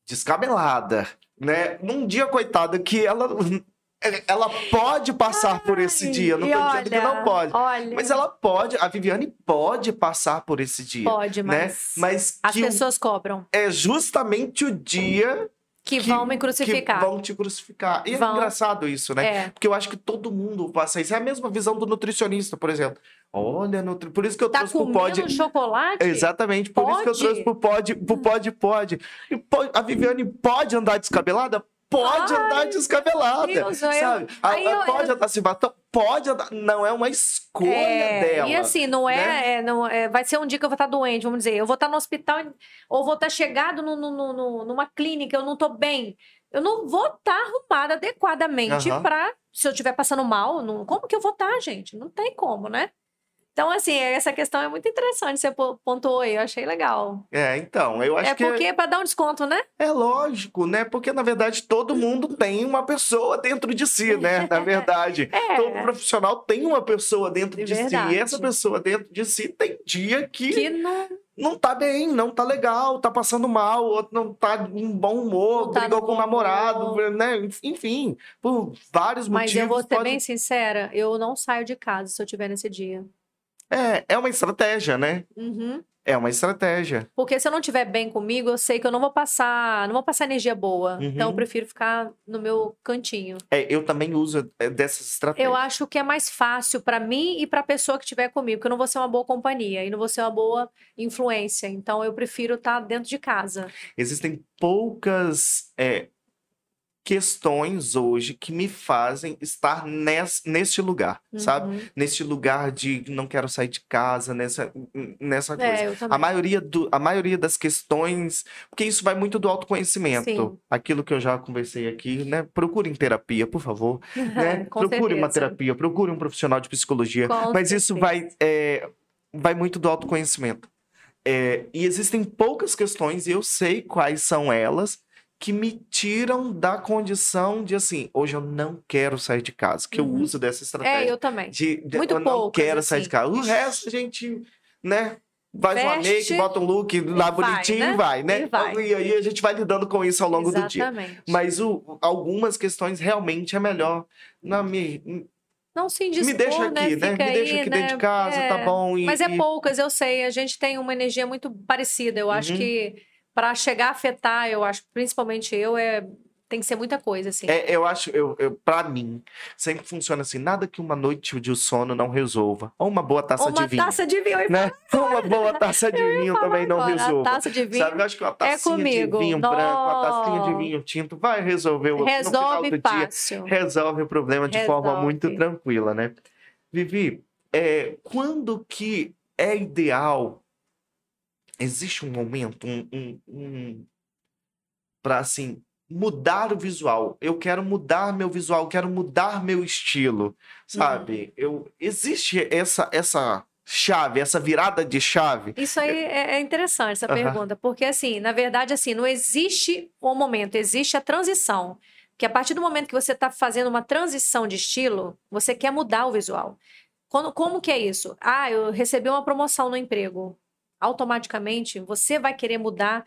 descabelada, né? Num dia, coitada, que ela ela pode passar Ai, por esse dia. Não olha, dizendo que não pode. Olha. Mas ela pode, a Viviane pode passar por esse dia. Pode, né? mas, mas as pessoas cobram. É justamente o dia que, que, vão me crucificar. Que vão te crucificar. E é vão. é engraçado isso, né? É. Porque eu acho que todo mundo passa isso. É a mesma visão do nutricionista, por exemplo. Olha, nutri... por isso que eu tá trouxe pro pod. chocolate? Exatamente, por pode? isso que eu trouxe pro pod, pro pod, pode. E a Viviane pode andar descabelada? Pode Ai, andar descabelada. Deus, sabe? Eu, pode eu, andar se batom, pode andar. Não é uma escolha é, dela. E assim, não é, né? é, não é. Vai ser um dia que eu vou estar doente, vamos dizer. Eu vou estar no hospital ou vou estar chegado no, no, no, numa clínica, eu não estou bem. Eu não vou estar arrumada adequadamente uhum. para. Se eu estiver passando mal, não, como que eu vou estar, gente? Não tem como, né? Então, assim, essa questão é muito interessante, você pontuou aí, eu achei legal. É, então, eu acho é que... É porque é para dar um desconto, né? É lógico, né? Porque, na verdade, todo mundo tem uma pessoa dentro de si, né? Na verdade, é. todo profissional tem uma pessoa dentro de, de si. E essa pessoa dentro de si tem dia que... Que não não tá bem, não tá legal, tá passando mal, outro não tá em bom humor, tá brigou com o namorado, humor. né? Enfim, por vários Mas motivos. Mas eu vou ser pode... bem sincera, eu não saio de casa se eu tiver nesse dia. É, é uma estratégia, né? Uhum. É uma estratégia. Porque se eu não estiver bem comigo, eu sei que eu não vou passar, não vou passar energia boa. Uhum. Então eu prefiro ficar no meu cantinho. É, eu também uso é, dessas estratégias. Eu acho que é mais fácil para mim e para a pessoa que estiver comigo, porque eu não vou ser uma boa companhia e não vou ser uma boa influência. Então eu prefiro estar tá dentro de casa. Existem poucas é, questões hoje que me fazem estar nesse, neste lugar, uhum. sabe? Neste lugar de não quero sair de casa, nessa, nessa é, coisa. a, maioria do, a maioria das questões, porque isso vai muito do autoconhecimento. Sim. Aquilo que eu já conversei aqui, né? Procure em terapia, por favor. né? procure certeza. uma terapia, procure um profissional de psicologia. Com mas certeza. isso vai, é, vai muito do autoconhecimento. É, e existem poucas questões, e eu sei quais são elas, que me tiram da condição de assim, hoje eu não quero sair de casa, que uhum. eu uso dessa estratégia. É, eu também. De, de Muito eu não quero assim. sair de casa. O resto a gente, né, faz Veste, uma make, bota um look lá bonitinho né? e vai, né? E, vai. e, aí a gente vai lidando com isso ao longo Exatamente. do dia. Mas o, algumas questões realmente é melhor na minha não se indispor, Me deixa aqui, né? né? Me deixa aqui né? dentro de casa, tá é... tá bom. E, Mas é poucas, eu sei. A gente tem uma energia muito parecida. Eu uhum. acho que para chegar a afetar, eu acho, principalmente eu, é tem que ser muita coisa, assim. É, eu acho, eu, eu, pra mim, sempre funciona assim: nada que uma noite de sono não resolva. Ou uma boa taça uma de vinho. Uma taça de vinho, né? Uma boa taça de vinho também não resolva. A taça de vinho. Sabe, eu acho que uma tacinha é de vinho Nossa. branco, uma tacinha de vinho tinto vai resolver o Resolve no fácil. Dia, resolve o problema de resolve. forma muito tranquila, né? Vivi, é, quando que é ideal existe um momento, um, um, um para assim mudar o visual. Eu quero mudar meu visual, eu quero mudar meu estilo, sabe? Uhum. Eu existe essa essa chave, essa virada de chave. Isso aí é, é interessante essa uhum. pergunta, porque assim, na verdade assim, não existe o um momento, existe a transição. Que a partir do momento que você está fazendo uma transição de estilo, você quer mudar o visual. Quando, como que é isso? Ah, eu recebi uma promoção no emprego automaticamente você vai querer mudar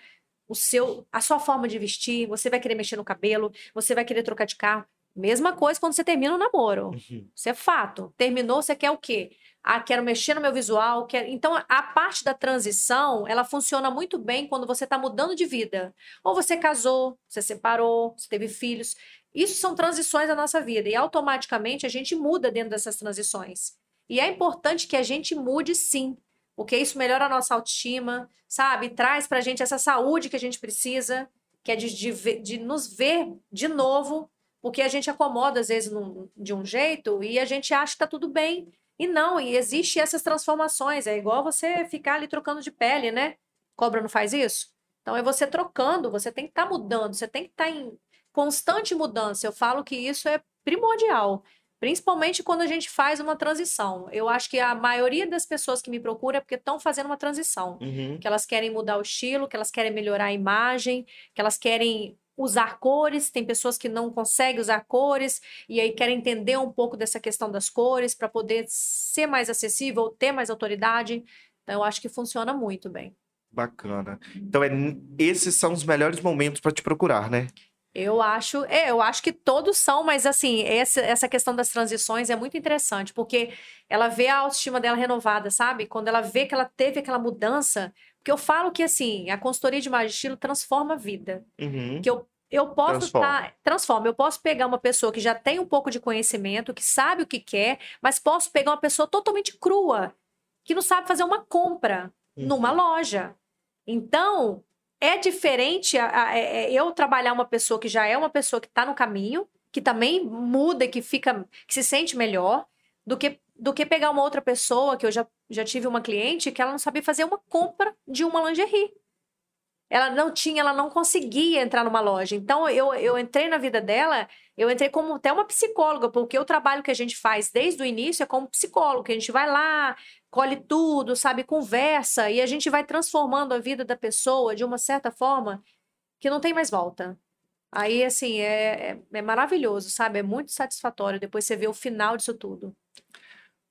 o seu, a sua forma de vestir, você vai querer mexer no cabelo, você vai querer trocar de carro. Mesma coisa quando você termina o namoro. Uhum. Isso é fato. Terminou, você quer o quê? Ah, quero mexer no meu visual. Quero... Então, a parte da transição, ela funciona muito bem quando você está mudando de vida. Ou você casou, você separou, você teve filhos. Isso são transições da nossa vida. E automaticamente a gente muda dentro dessas transições. E é importante que a gente mude sim porque isso melhora a nossa autoestima, sabe? Traz pra gente essa saúde que a gente precisa, que é de, de, de nos ver de novo, porque a gente acomoda às vezes num, de um jeito e a gente acha que tá tudo bem. E não, e existe essas transformações. É igual você ficar ali trocando de pele, né? Cobra não faz isso? Então é você trocando, você tem que estar tá mudando, você tem que estar tá em constante mudança. Eu falo que isso é primordial. Principalmente quando a gente faz uma transição. Eu acho que a maioria das pessoas que me procuram é porque estão fazendo uma transição. Uhum. Que elas querem mudar o estilo, que elas querem melhorar a imagem, que elas querem usar cores. Tem pessoas que não conseguem usar cores e aí querem entender um pouco dessa questão das cores para poder ser mais acessível, ter mais autoridade. Então, eu acho que funciona muito bem. Bacana. Então, é, esses são os melhores momentos para te procurar, né? Eu acho, é, eu acho que todos são, mas assim, essa, essa questão das transições é muito interessante, porque ela vê a autoestima dela renovada, sabe? Quando ela vê que ela teve aquela mudança, porque eu falo que assim, a consultoria de imagem estilo transforma a vida. Uhum. Que eu eu posso transforma. Tá, transforma. Eu posso pegar uma pessoa que já tem um pouco de conhecimento, que sabe o que quer, mas posso pegar uma pessoa totalmente crua, que não sabe fazer uma compra uhum. numa loja. Então, é diferente a, a, é, é, eu trabalhar uma pessoa que já é uma pessoa que está no caminho, que também muda, que fica, que se sente melhor, do que, do que pegar uma outra pessoa, que eu já, já tive uma cliente, que ela não sabia fazer uma compra de uma lingerie. Ela não tinha, ela não conseguia entrar numa loja. Então, eu, eu entrei na vida dela, eu entrei como até uma psicóloga, porque o trabalho que a gente faz desde o início é como psicólogo, a gente vai lá, colhe tudo, sabe, conversa, e a gente vai transformando a vida da pessoa de uma certa forma que não tem mais volta. Aí, assim, é, é, é maravilhoso, sabe? É muito satisfatório depois você ver o final disso tudo.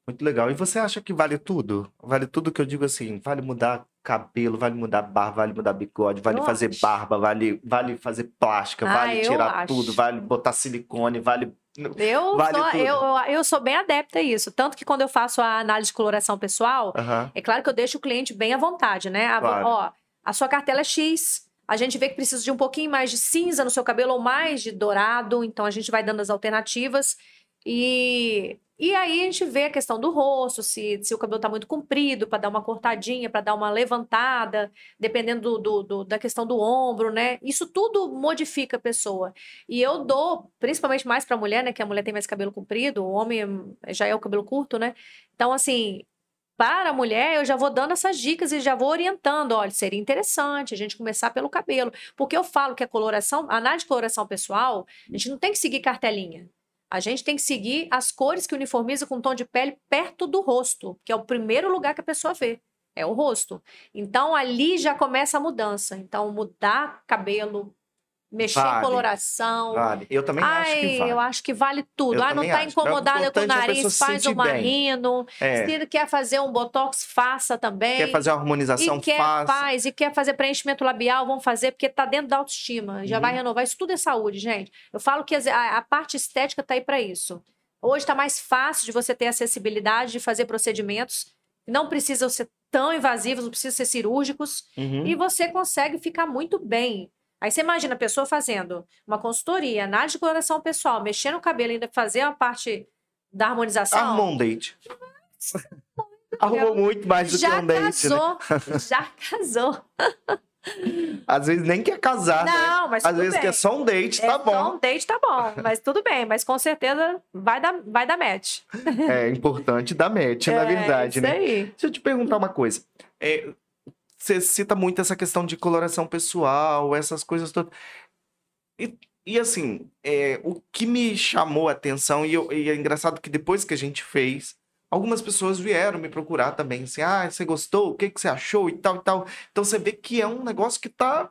Muito legal. E você acha que vale tudo? Vale tudo que eu digo assim, vale mudar cabelo, vale mudar barba, vale mudar bigode, vale eu fazer acho. barba, vale, vale fazer plástica, ah, vale tirar tudo, vale botar silicone, vale. Eu, vale sou, eu, eu sou bem adepta a isso. Tanto que quando eu faço a análise de coloração pessoal, uhum. é claro que eu deixo o cliente bem à vontade, né? A, claro. Ó, a sua cartela é X. A gente vê que precisa de um pouquinho mais de cinza no seu cabelo ou mais de dourado, então a gente vai dando as alternativas. E e aí a gente vê a questão do rosto, se, se o cabelo está muito comprido, para dar uma cortadinha, para dar uma levantada, dependendo do, do, do, da questão do ombro, né? Isso tudo modifica a pessoa. E eu dou, principalmente mais para a mulher, né? Que a mulher tem mais cabelo comprido, o homem já é o cabelo curto, né? Então, assim, para a mulher, eu já vou dando essas dicas e já vou orientando. Olha, seria interessante a gente começar pelo cabelo. Porque eu falo que a coloração, a análise de coloração pessoal, a gente não tem que seguir cartelinha. A gente tem que seguir as cores que uniformizam com tom de pele perto do rosto, que é o primeiro lugar que a pessoa vê. É o rosto. Então ali já começa a mudança. Então mudar cabelo, Mexer vale, em coloração. Vale. Eu também Ai, acho que vale. Eu acho que vale tudo. Eu ah, não tá acho. incomodada é com o nariz, faz um marrino. É. Se quer fazer um botox, faça também. Quer fazer uma harmonização, e quer, faça. faz. E quer fazer preenchimento labial, vamos fazer, porque tá dentro da autoestima. Já uhum. vai renovar. Isso tudo é saúde, gente. Eu falo que a, a parte estética tá aí para isso. Hoje está mais fácil de você ter acessibilidade de fazer procedimentos. Não precisam ser tão invasivos, não precisam ser cirúrgicos. Uhum. E você consegue ficar muito bem. Aí você imagina a pessoa fazendo uma consultoria, análise de coloração pessoal, mexendo no cabelo, ainda fazer a parte da harmonização. Arrumou um date. Arrumou muito mais do já que um date. Casou, né? Já casou. Às vezes nem quer casar. Né? Não, né? mas Às vezes bem. quer só um date, tá é, bom. Só um date tá bom, mas tudo bem. Mas com certeza vai dar, vai dar match. É importante dar match, é, na verdade, isso né? Aí. Deixa eu te perguntar uma coisa. É, você cita muito essa questão de coloração pessoal, essas coisas todas. E, e assim, é, o que me chamou a atenção, e, eu, e, é engraçado que depois que a gente fez, algumas pessoas vieram me procurar também, assim, ah, você gostou? O que, que você achou? E tal, e tal. Então você vê que é um negócio que tá.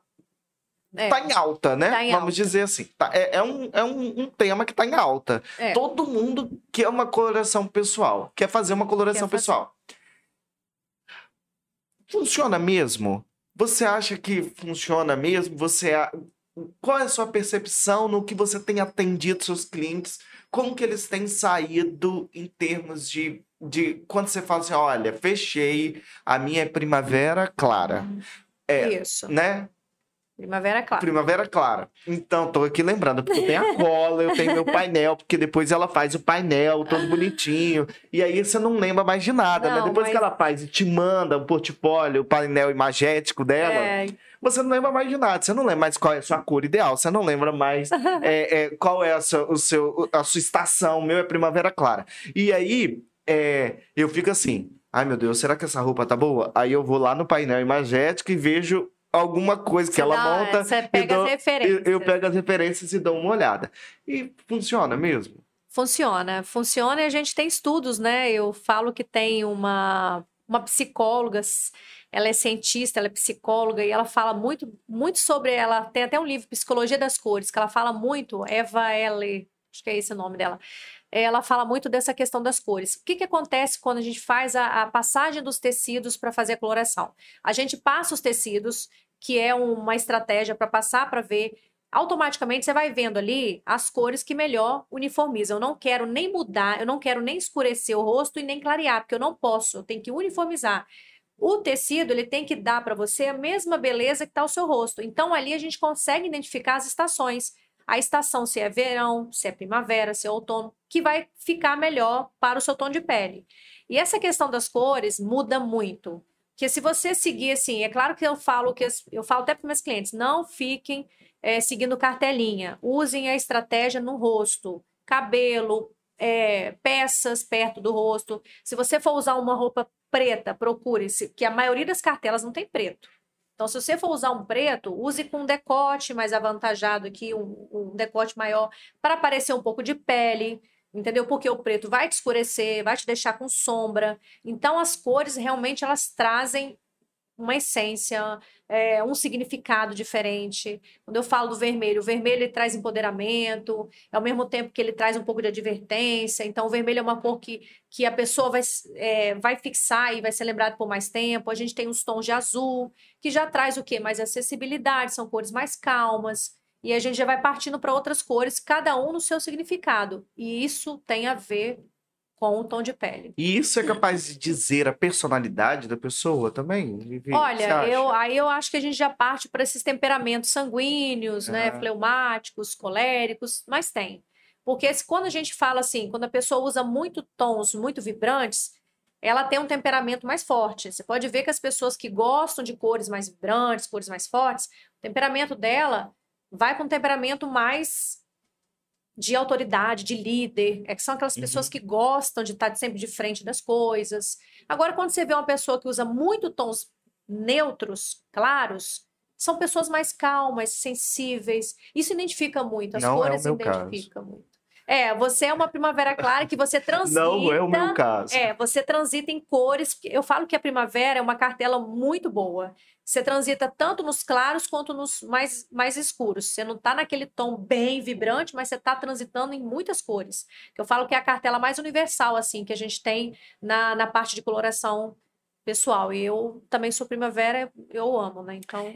É, tá em alta, né? Tá em Vamos alta. dizer assim. Tá, é, é, um, é um, um tema que tá em alta. É. Todo mundo quer uma coloração pessoal, quer fazer uma coloração quer pessoal. Funciona mesmo? Você acha que funciona mesmo? Você qual é a sua percepção no que você tem atendido seus clientes? Como que eles têm saído em termos de, de quando você fala assim, olha, fechei a minha primavera clara. É, Isso. Né? Primavera Clara. Primavera Clara. Então, tô aqui lembrando, porque eu tenho a cola, eu tenho meu painel, porque depois ela faz o painel todo bonitinho. E aí você não lembra mais de nada, né? não, né? Depois mas... que ela faz e te manda o portfólio, o painel imagético dela, é... você não lembra mais de nada. Você não lembra mais qual é a sua cor ideal, você não lembra mais é, é, qual é a sua, o seu, a sua estação. O meu é Primavera Clara. E aí, é, eu fico assim. Ai meu Deus, será que essa roupa tá boa? Aí eu vou lá no painel imagético e vejo alguma coisa que ela monta. Você pega dou, as referências. Eu, eu pego as referências e dou uma olhada. E funciona mesmo? Funciona. Funciona e a gente tem estudos, né? Eu falo que tem uma, uma psicóloga, ela é cientista, ela é psicóloga e ela fala muito, muito sobre ela. Tem até um livro, Psicologia das Cores, que ela fala muito, Eva L. Acho que é esse o nome dela ela fala muito dessa questão das cores. O que, que acontece quando a gente faz a, a passagem dos tecidos para fazer a coloração? A gente passa os tecidos, que é uma estratégia para passar para ver. Automaticamente você vai vendo ali as cores que melhor uniformizam. Eu não quero nem mudar, eu não quero nem escurecer o rosto e nem clarear, porque eu não posso, eu tenho que uniformizar. O tecido ele tem que dar para você a mesma beleza que está o seu rosto. Então ali a gente consegue identificar as estações a estação, se é verão, se é primavera, se é outono, que vai ficar melhor para o seu tom de pele. E essa questão das cores muda muito. Que se você seguir assim, é claro que eu falo que eu falo até para meus clientes, não fiquem é, seguindo cartelinha, usem a estratégia no rosto, cabelo, é, peças perto do rosto. Se você for usar uma roupa preta, procure-se, que a maioria das cartelas não tem preto. Então, se você for usar um preto, use com um decote mais avantajado aqui, um, um decote maior, para aparecer um pouco de pele, entendeu? Porque o preto vai te escurecer, vai te deixar com sombra. Então, as cores realmente elas trazem uma essência, é, um significado diferente. Quando eu falo do vermelho, o vermelho ele traz empoderamento, ao mesmo tempo que ele traz um pouco de advertência. Então, o vermelho é uma cor que, que a pessoa vai, é, vai fixar e vai ser lembrado por mais tempo. A gente tem os tons de azul, que já traz o quê? Mais acessibilidade, são cores mais calmas. E a gente já vai partindo para outras cores, cada um no seu significado. E isso tem a ver com o tom de pele. E isso é capaz de dizer a personalidade da pessoa também? Vivi, Olha, eu, aí eu acho que a gente já parte para esses temperamentos sanguíneos, né, fleumáticos, coléricos, mas tem. Porque quando a gente fala assim, quando a pessoa usa muito tons muito vibrantes, ela tem um temperamento mais forte. Você pode ver que as pessoas que gostam de cores mais vibrantes, cores mais fortes, o temperamento dela vai com um temperamento mais de autoridade, de líder, é que são aquelas pessoas uhum. que gostam de estar sempre de frente das coisas. Agora, quando você vê uma pessoa que usa muito tons neutros, claros, são pessoas mais calmas, sensíveis. Isso identifica muito, as Não cores é o meu identificam caso. muito. É, você é uma primavera clara que você transita. Não é o meu caso. É, você transita em cores. Eu falo que a primavera é uma cartela muito boa. Você transita tanto nos claros quanto nos mais, mais escuros. Você não está naquele tom bem vibrante, mas você está transitando em muitas cores. Eu falo que é a cartela mais universal, assim, que a gente tem na, na parte de coloração pessoal. E eu também sou primavera, eu amo, né? Então.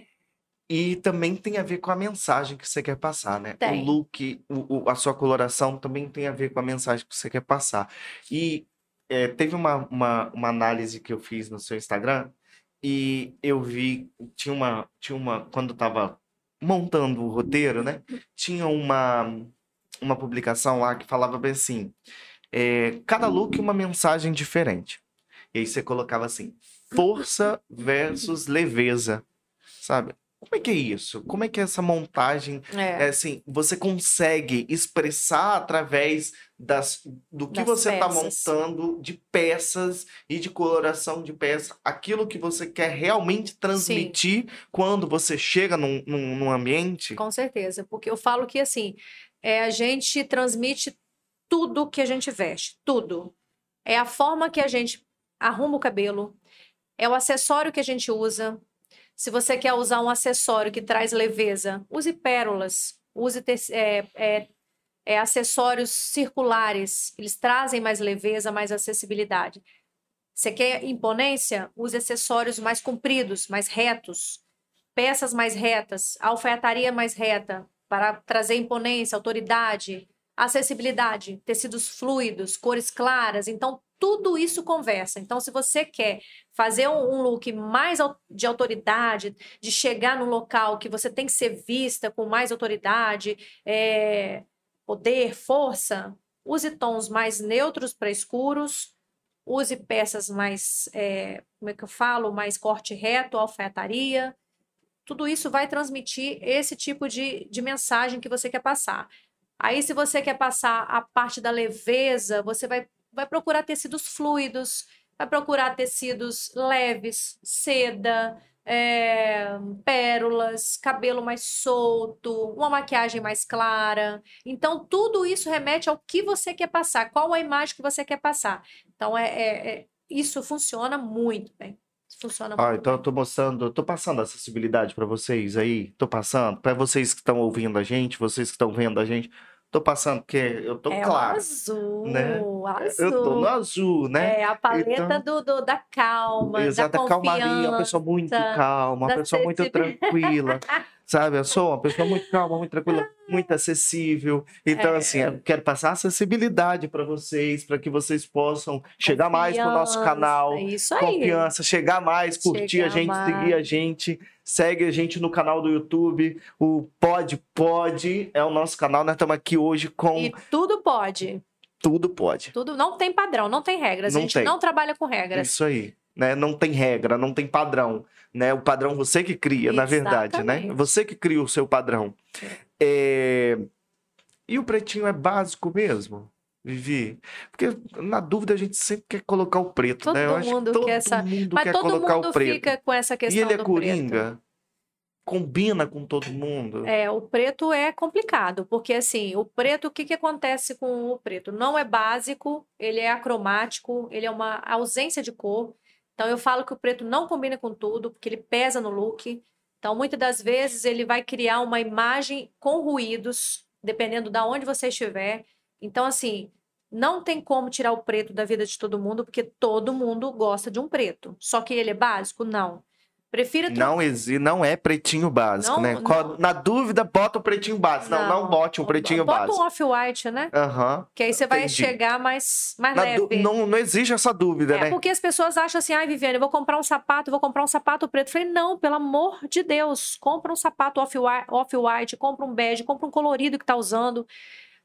E também tem a ver com a mensagem que você quer passar, né? Tem. O look, o, o, a sua coloração também tem a ver com a mensagem que você quer passar. E é, teve uma, uma, uma análise que eu fiz no seu Instagram e eu vi, tinha uma, tinha uma, quando estava montando o roteiro, né? Tinha uma, uma publicação lá que falava bem assim: é, cada look uma mensagem diferente. E aí você colocava assim: força versus leveza, sabe? Como é que é isso? Como é que é essa montagem? É. é assim, você consegue expressar através das, do que das você está montando de peças e de coloração de peça aquilo que você quer realmente transmitir Sim. quando você chega num, num, num, ambiente? Com certeza, porque eu falo que assim, é, a gente transmite tudo que a gente veste, tudo. É a forma que a gente arruma o cabelo, é o acessório que a gente usa, se você quer usar um acessório que traz leveza, use pérolas, use é, é, é, acessórios circulares, eles trazem mais leveza, mais acessibilidade. Você quer imponência? Use acessórios mais compridos, mais retos, peças mais retas, alfaiataria mais reta, para trazer imponência, autoridade, acessibilidade, tecidos fluidos, cores claras. Então, tudo isso conversa. Então, se você quer fazer um, look mais de autoridade, de chegar num local que você tem que ser vista com mais autoridade, é, poder, força, use tons mais neutros para escuros, use peças mais, é, como é que eu falo, mais corte reto, alfaiataria. Tudo isso vai transmitir esse tipo de, de mensagem que você quer passar. Aí, se você quer passar a parte da leveza, você vai vai procurar tecidos fluidos, vai procurar tecidos leves, seda, é, pérolas, cabelo mais solto, uma maquiagem mais clara. Então, tudo isso remete ao que você quer passar, qual a imagem que você quer passar. Então, é, é, é isso funciona muito bem. Funciona ah, então bem. eu tô mostrando, tô passando acessibilidade para vocês aí, tô passando, para vocês que estão ouvindo a gente, vocês que estão vendo a gente, Tô passando, porque eu tô é claro. azul, né? azul. Eu tô no azul, né? É a paleta então, do, do, da calma, exato, da calmaria, uma pessoa muito calma, uma pessoa muito tranquila. sabe? Eu sou uma pessoa muito calma, muito tranquila, muito acessível. Então, assim, é. assim, eu quero passar acessibilidade para vocês, para que vocês possam chegar Confiança, mais pro nosso canal. Isso aí. Confiança, chegar mais, curtir chegar a gente, mais. seguir a gente. Segue a gente no canal do YouTube. O Pode Pode é o nosso canal. Nós estamos aqui hoje com. E tudo pode. Tudo pode. Tudo não tem padrão, não tem regras. Não a gente tem. não trabalha com regras. Isso aí. Né? Não tem regra, não tem padrão. Né? O padrão você que cria, Exatamente. na verdade, né? Você que cria o seu padrão. É... E o pretinho é básico mesmo? Vivi? Porque na dúvida a gente sempre quer colocar o preto, todo né? Eu mundo todo quer essa... mundo Mas quer todo colocar mundo o preto. fica com essa questão E ele é coringa? Preto. combina com todo mundo. É, o preto é complicado, porque assim, o preto, o que, que acontece com o preto? Não é básico, ele é acromático, ele é uma ausência de cor. Então eu falo que o preto não combina com tudo, porque ele pesa no look. Então, muitas das vezes, ele vai criar uma imagem com ruídos, dependendo de onde você estiver. Então, assim, não tem como tirar o preto da vida de todo mundo, porque todo mundo gosta de um preto. Só que ele é básico? Não. Prefiro não existe, não é pretinho básico, não, né? Não. Na dúvida, bota o pretinho básico. Não, não, não bote um pretinho bota básico. Bota um off-white, né? Aham. Uhum. Que aí você vai chegar mais, mais Na leve. Não, não existe essa dúvida, é, né? Porque as pessoas acham assim, ai, Viviane, eu vou comprar um sapato, vou comprar um sapato preto. Eu falei, não, pelo amor de Deus, compra um sapato off-white, off compra um bege, compra um colorido que tá usando.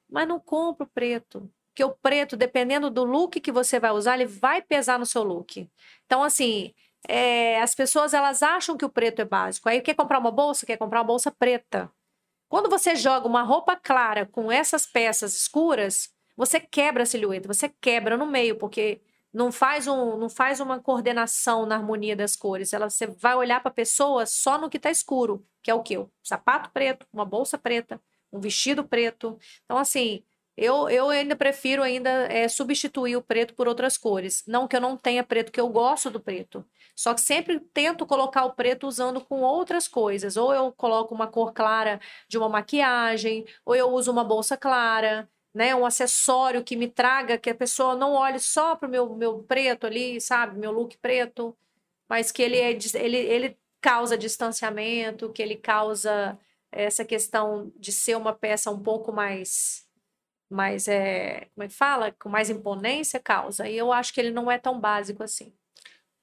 Mas não compra o preto. Porque o preto, dependendo do look que você vai usar, ele vai pesar no seu look. Então, assim, é, as pessoas elas acham que o preto é básico. Aí quer comprar uma bolsa, quer comprar uma bolsa preta. Quando você joga uma roupa clara com essas peças escuras, você quebra a silhueta, você quebra no meio, porque não faz, um, não faz uma coordenação na harmonia das cores. Ela, você vai olhar para a pessoa só no que está escuro, que é o quê? Um sapato preto, uma bolsa preta, um vestido preto. Então, assim, eu, eu ainda prefiro ainda é, substituir o preto por outras cores. Não que eu não tenha preto, que eu gosto do preto. Só que sempre tento colocar o preto usando com outras coisas. Ou eu coloco uma cor clara de uma maquiagem, ou eu uso uma bolsa clara, né? Um acessório que me traga, que a pessoa não olhe só para o meu, meu preto ali, sabe? Meu look preto, mas que ele, é, ele, ele causa distanciamento, que ele causa essa questão de ser uma peça um pouco mais mais é, como é que fala? Com mais imponência causa. E eu acho que ele não é tão básico assim.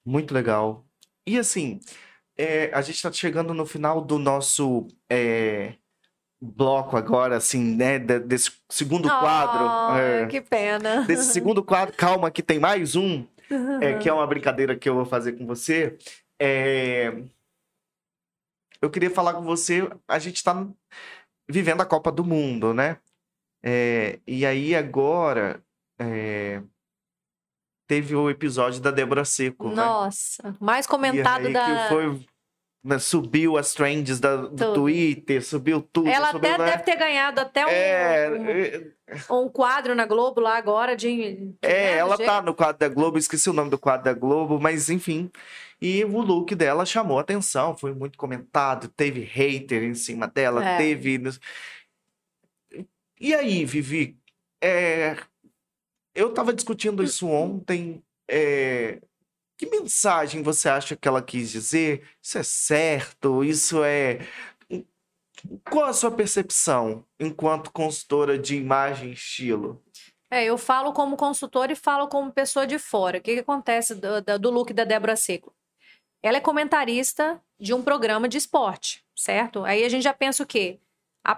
Muito legal. E assim, é, a gente está chegando no final do nosso é, bloco agora, assim, né? Desse segundo oh, quadro. É, que pena. Desse segundo quadro, calma, que tem mais um, que é uma brincadeira que eu vou fazer com você. Eu queria falar com você, a gente está vivendo a Copa do Mundo, né? É, e aí agora é, teve o episódio da Débora Seco. Né? Nossa, né? mais comentado da. Que foi, né, subiu as trends da, do tudo. Twitter, subiu tudo. Ela subiu, até né? deve ter ganhado até um, é... um, um, quadro na Globo lá agora de. É, né, ela jeito. tá no quadro da Globo, esqueci o nome do quadro da Globo, mas enfim. E o look dela chamou atenção, foi muito comentado, teve hater em cima dela, é. teve. E aí, Vivi, é, eu estava discutindo isso ontem. É, que mensagem você acha que ela quis dizer? Isso é certo? Isso é. Qual a sua percepção enquanto consultora de imagem e estilo? É, eu falo como consultora e falo como pessoa de fora. O que, que acontece do, do look da Débora Seco? Ela é comentarista de um programa de esporte, certo? Aí a gente já pensa o quê?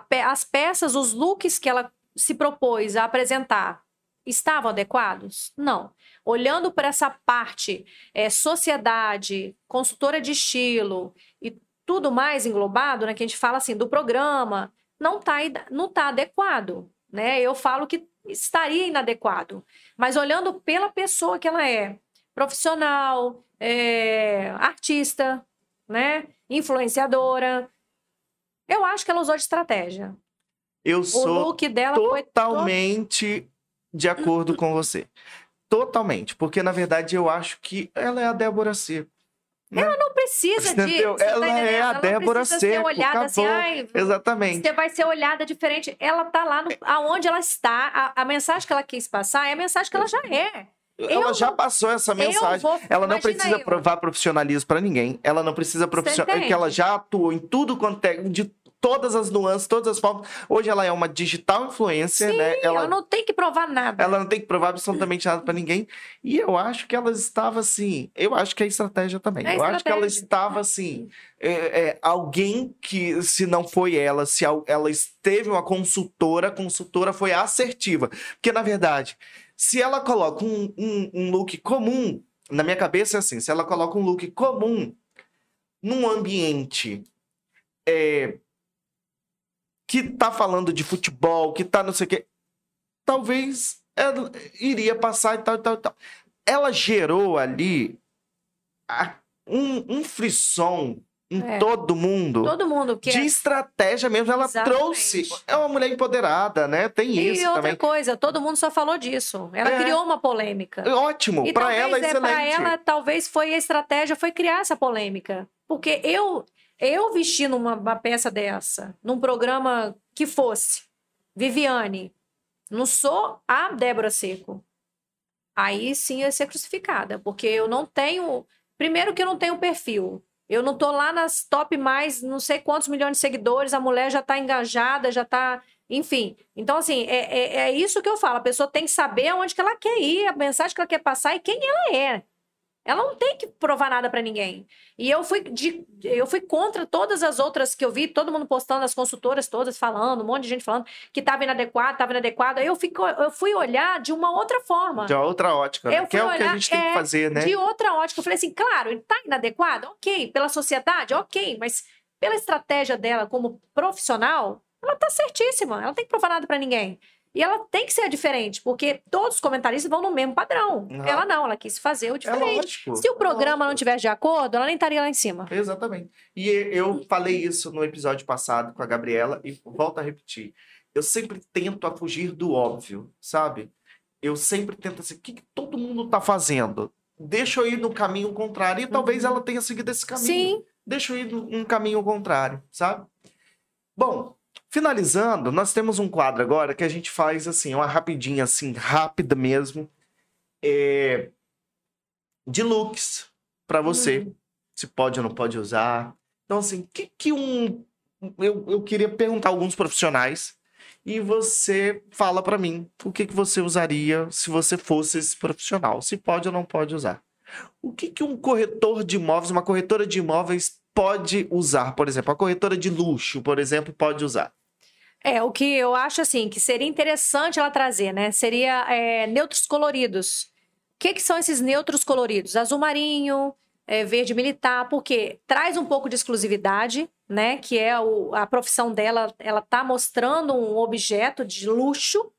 Pe as peças, os looks que ela se propôs a apresentar estavam adequados? Não. Olhando para essa parte, é, sociedade, consultora de estilo e tudo mais englobado, né, que a gente fala assim, do programa, não está não tá adequado. Né? Eu falo que estaria inadequado. Mas olhando pela pessoa que ela é, profissional, é, artista, né? influenciadora, eu acho que ela usou de estratégia. Eu o sou look dela totalmente foi... de acordo com você. Totalmente. Porque, na verdade, eu acho que ela é a Débora Seco. Né? Ela não precisa Entendeu? de. Ela tá é a ela Débora Seco. Ser olhada assim, ai, Exatamente. Você vai ser olhada diferente. Ela tá lá no, aonde ela está. A, a mensagem que ela quis passar é a mensagem que ela já é. Ela eu já vou... passou essa mensagem. Vou... Ela não Imagina precisa eu. provar profissionalismo para ninguém. Ela não precisa profissional. Que ela já atuou em tudo quanto é. De todas as nuances, todas as formas. Hoje ela é uma digital influencer, Sim, né? Ela, ela não tem que provar nada. Ela não tem que provar absolutamente nada para ninguém. E eu acho que ela estava assim. Eu acho que é estratégia também. É eu estratégia. acho que ela estava assim. É, é, alguém que, se não foi ela, se ela esteve uma consultora, a consultora foi assertiva. Porque, na verdade, se ela coloca um, um, um look comum, na minha cabeça é assim: se ela coloca um look comum num ambiente é, que tá falando de futebol, que tá não sei o quê, talvez ela iria passar e tal, tal, tal. Ela gerou ali um, um frisson em é. todo mundo. Todo mundo. De é... estratégia mesmo. Ela Exatamente. trouxe. É uma mulher empoderada, né? Tem e isso. E outra também. coisa, todo mundo só falou disso. Ela é. criou uma polêmica. Ótimo. Para ela, é, excelente. Para ela, talvez foi a estratégia, foi criar essa polêmica. Porque eu, eu vestindo uma, uma peça dessa, num programa que fosse, Viviane, não sou a Débora Seco. Aí sim ia ser crucificada, porque eu não tenho. Primeiro que eu não tenho perfil. Eu não tô lá nas top mais, não sei quantos milhões de seguidores, a mulher já tá engajada, já tá. Enfim. Então, assim, é, é, é isso que eu falo. A pessoa tem que saber aonde que ela quer ir, a mensagem que ela quer passar e quem ela é. Ela não tem que provar nada para ninguém. E eu fui, de, eu fui contra todas as outras que eu vi, todo mundo postando, as consultoras todas falando, um monte de gente falando que estava inadequado, estava inadequado. Aí eu, fico, eu fui olhar de uma outra forma. De outra ótica, né? que é o que a gente tem é, que fazer, né? De outra ótica. Eu falei assim, claro, ele está inadequado? Ok. Pela sociedade? Ok. Mas pela estratégia dela como profissional, ela está certíssima. Ela não tem que provar nada para ninguém. E ela tem que ser diferente, porque todos os comentaristas vão no mesmo padrão. Uhum. Ela não, ela quis fazer o é diferente. É Se o programa é não tivesse de acordo, ela nem estaria lá em cima. Exatamente. E eu falei isso no episódio passado com a Gabriela e volto a repetir. Eu sempre tento a fugir do óbvio, sabe? Eu sempre tento assim, o que, que todo mundo tá fazendo? Deixa eu ir no caminho contrário. E uhum. talvez ela tenha seguido esse caminho. Sim. Deixa eu ir num caminho contrário, sabe? Bom, Finalizando, nós temos um quadro agora que a gente faz assim, uma rapidinha, assim, rápida mesmo, é... de looks para você. Uhum. Se pode ou não pode usar. Então, assim, o que, que um. Eu, eu queria perguntar a alguns profissionais e você fala para mim o que, que você usaria se você fosse esse profissional. Se pode ou não pode usar. O que, que um corretor de imóveis, uma corretora de imóveis pode usar? Por exemplo, a corretora de luxo, por exemplo, pode usar. É, o que eu acho assim, que seria interessante ela trazer, né? Seria é, neutros coloridos. O que, que são esses neutros coloridos? Azul marinho, é, verde militar, porque traz um pouco de exclusividade, né? Que é o, a profissão dela, ela tá mostrando um objeto de luxo,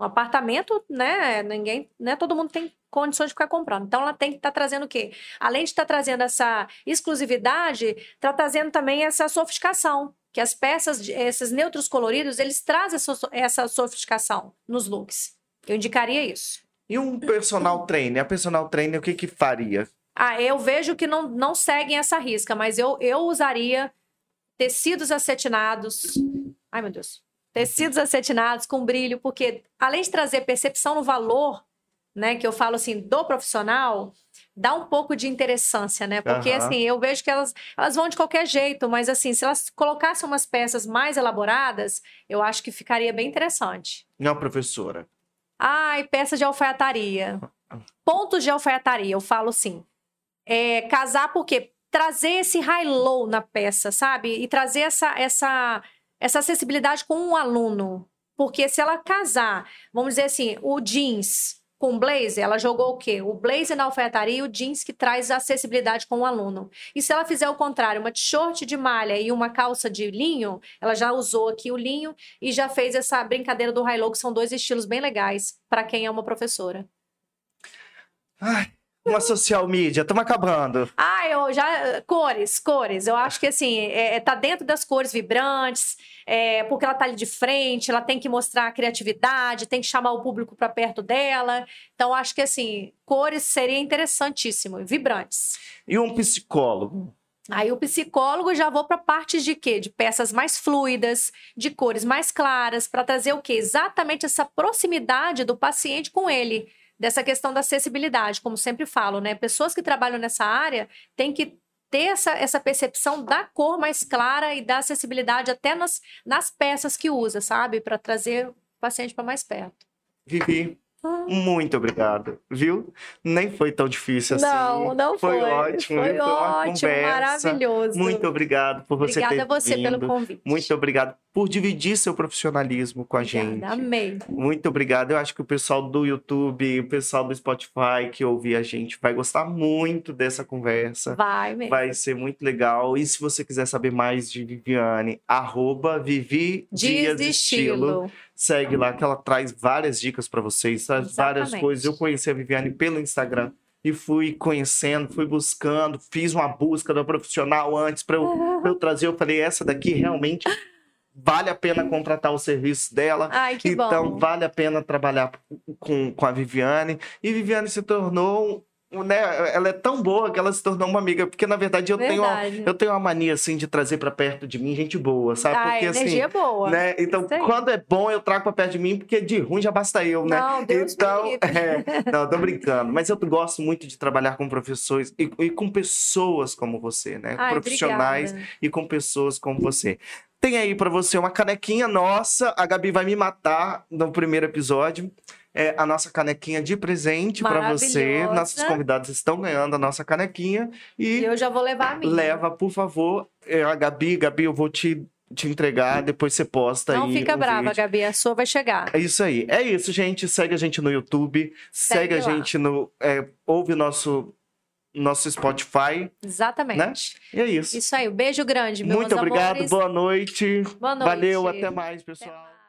um apartamento, né? Ninguém, né? Todo mundo tem condições de ficar comprando. Então ela tem que estar tá trazendo o quê? Além de estar tá trazendo essa exclusividade, está trazendo também essa sofisticação que as peças, esses neutros coloridos, eles trazem essa, essa sofisticação nos looks. Eu indicaria isso. E um personal trainer? A personal trainer, o que que faria? Ah, eu vejo que não, não seguem essa risca, mas eu, eu usaria tecidos acetinados. Ai, meu Deus. Tecidos acetinados com brilho, porque além de trazer percepção no valor, né, que eu falo assim, do profissional, dá um pouco de interessância, né? Porque, uhum. assim, eu vejo que elas, elas vão de qualquer jeito, mas, assim, se elas colocassem umas peças mais elaboradas, eu acho que ficaria bem interessante. Não, professora. Ai, peça de alfaiataria. Pontos de alfaiataria, eu falo assim. É, casar, porque trazer esse high-low na peça, sabe? E trazer essa, essa, essa acessibilidade com um aluno. Porque se ela casar, vamos dizer assim, o jeans com blazer, ela jogou o quê? O blazer na alfaiataria e o jeans que traz acessibilidade com o aluno. E se ela fizer o contrário, uma short de malha e uma calça de linho, ela já usou aqui o linho e já fez essa brincadeira do high-low, que são dois estilos bem legais para quem é uma professora. Ai, uma social media, estamos acabando. Ah, eu já. Cores, cores. Eu acho que assim, é, é, tá dentro das cores vibrantes, é, porque ela tá ali de frente, ela tem que mostrar a criatividade, tem que chamar o público para perto dela. Então, acho que assim, cores seria interessantíssimo, vibrantes. E um psicólogo? Aí o psicólogo já vou para parte de quê? De peças mais fluidas, de cores mais claras, para trazer o quê? Exatamente essa proximidade do paciente com ele dessa questão da acessibilidade, como sempre falo, né? Pessoas que trabalham nessa área têm que ter essa, essa percepção da cor mais clara e da acessibilidade até nas, nas peças que usa, sabe? Para trazer o paciente para mais perto. Vivi, muito obrigado, viu? Nem foi tão difícil assim. Não, não foi. Foi ótimo. Foi, ótimo, maravilhoso. Muito obrigado por você Obrigada ter Obrigada a você vindo. pelo convite. Muito obrigado por dividir seu profissionalismo com a Obrigada, gente. Amei. Muito obrigado. Eu acho que o pessoal do YouTube, o pessoal do Spotify que ouvir a gente vai gostar muito dessa conversa. Vai mesmo. Vai ser muito legal. E se você quiser saber mais de Viviane, arroba Vivi Dias, Dias Estilo. Estilo segue lá que ela traz várias dicas para vocês, traz Exatamente. várias coisas. Eu conheci a Viviane pelo Instagram. e fui conhecendo, fui buscando, fiz uma busca da profissional antes para eu, uhum. eu trazer. Eu falei, essa daqui realmente vale a pena contratar o serviço dela. Ai, que então, bom. vale a pena trabalhar com, com a Viviane. E Viviane se tornou né, ela é tão boa que ela se tornou uma amiga, porque na verdade eu verdade. tenho eu tenho uma mania assim de trazer para perto de mim gente boa, sabe? Ah, porque assim, energia assim, boa. né? Então, quando é bom eu trago para perto de mim, porque de ruim já basta eu, né? Não, Deus então, é, não, tô brincando, mas eu gosto muito de trabalhar com professores e, e com pessoas como você, né? Ai, Profissionais obrigada. e com pessoas como você. Tem aí para você uma canequinha nossa, a Gabi vai me matar no primeiro episódio é, a nossa canequinha de presente para você. Nossos convidados estão ganhando a nossa canequinha. E, eu já vou levar a minha. Leva, por favor. É, a Gabi, Gabi, eu vou te te entregar, depois você posta Não aí. Não fica um brava, vídeo. Gabi, a sua vai chegar. É isso aí. É isso, gente. Segue a gente no YouTube, segue, segue a gente no. É, ouve nosso nosso Spotify. Exatamente. Né? E é isso. Isso aí. Um beijo grande, meus Muito obrigado. amores. Boa noite. Boa noite. Valeu. Até mais, pessoal. Até mais.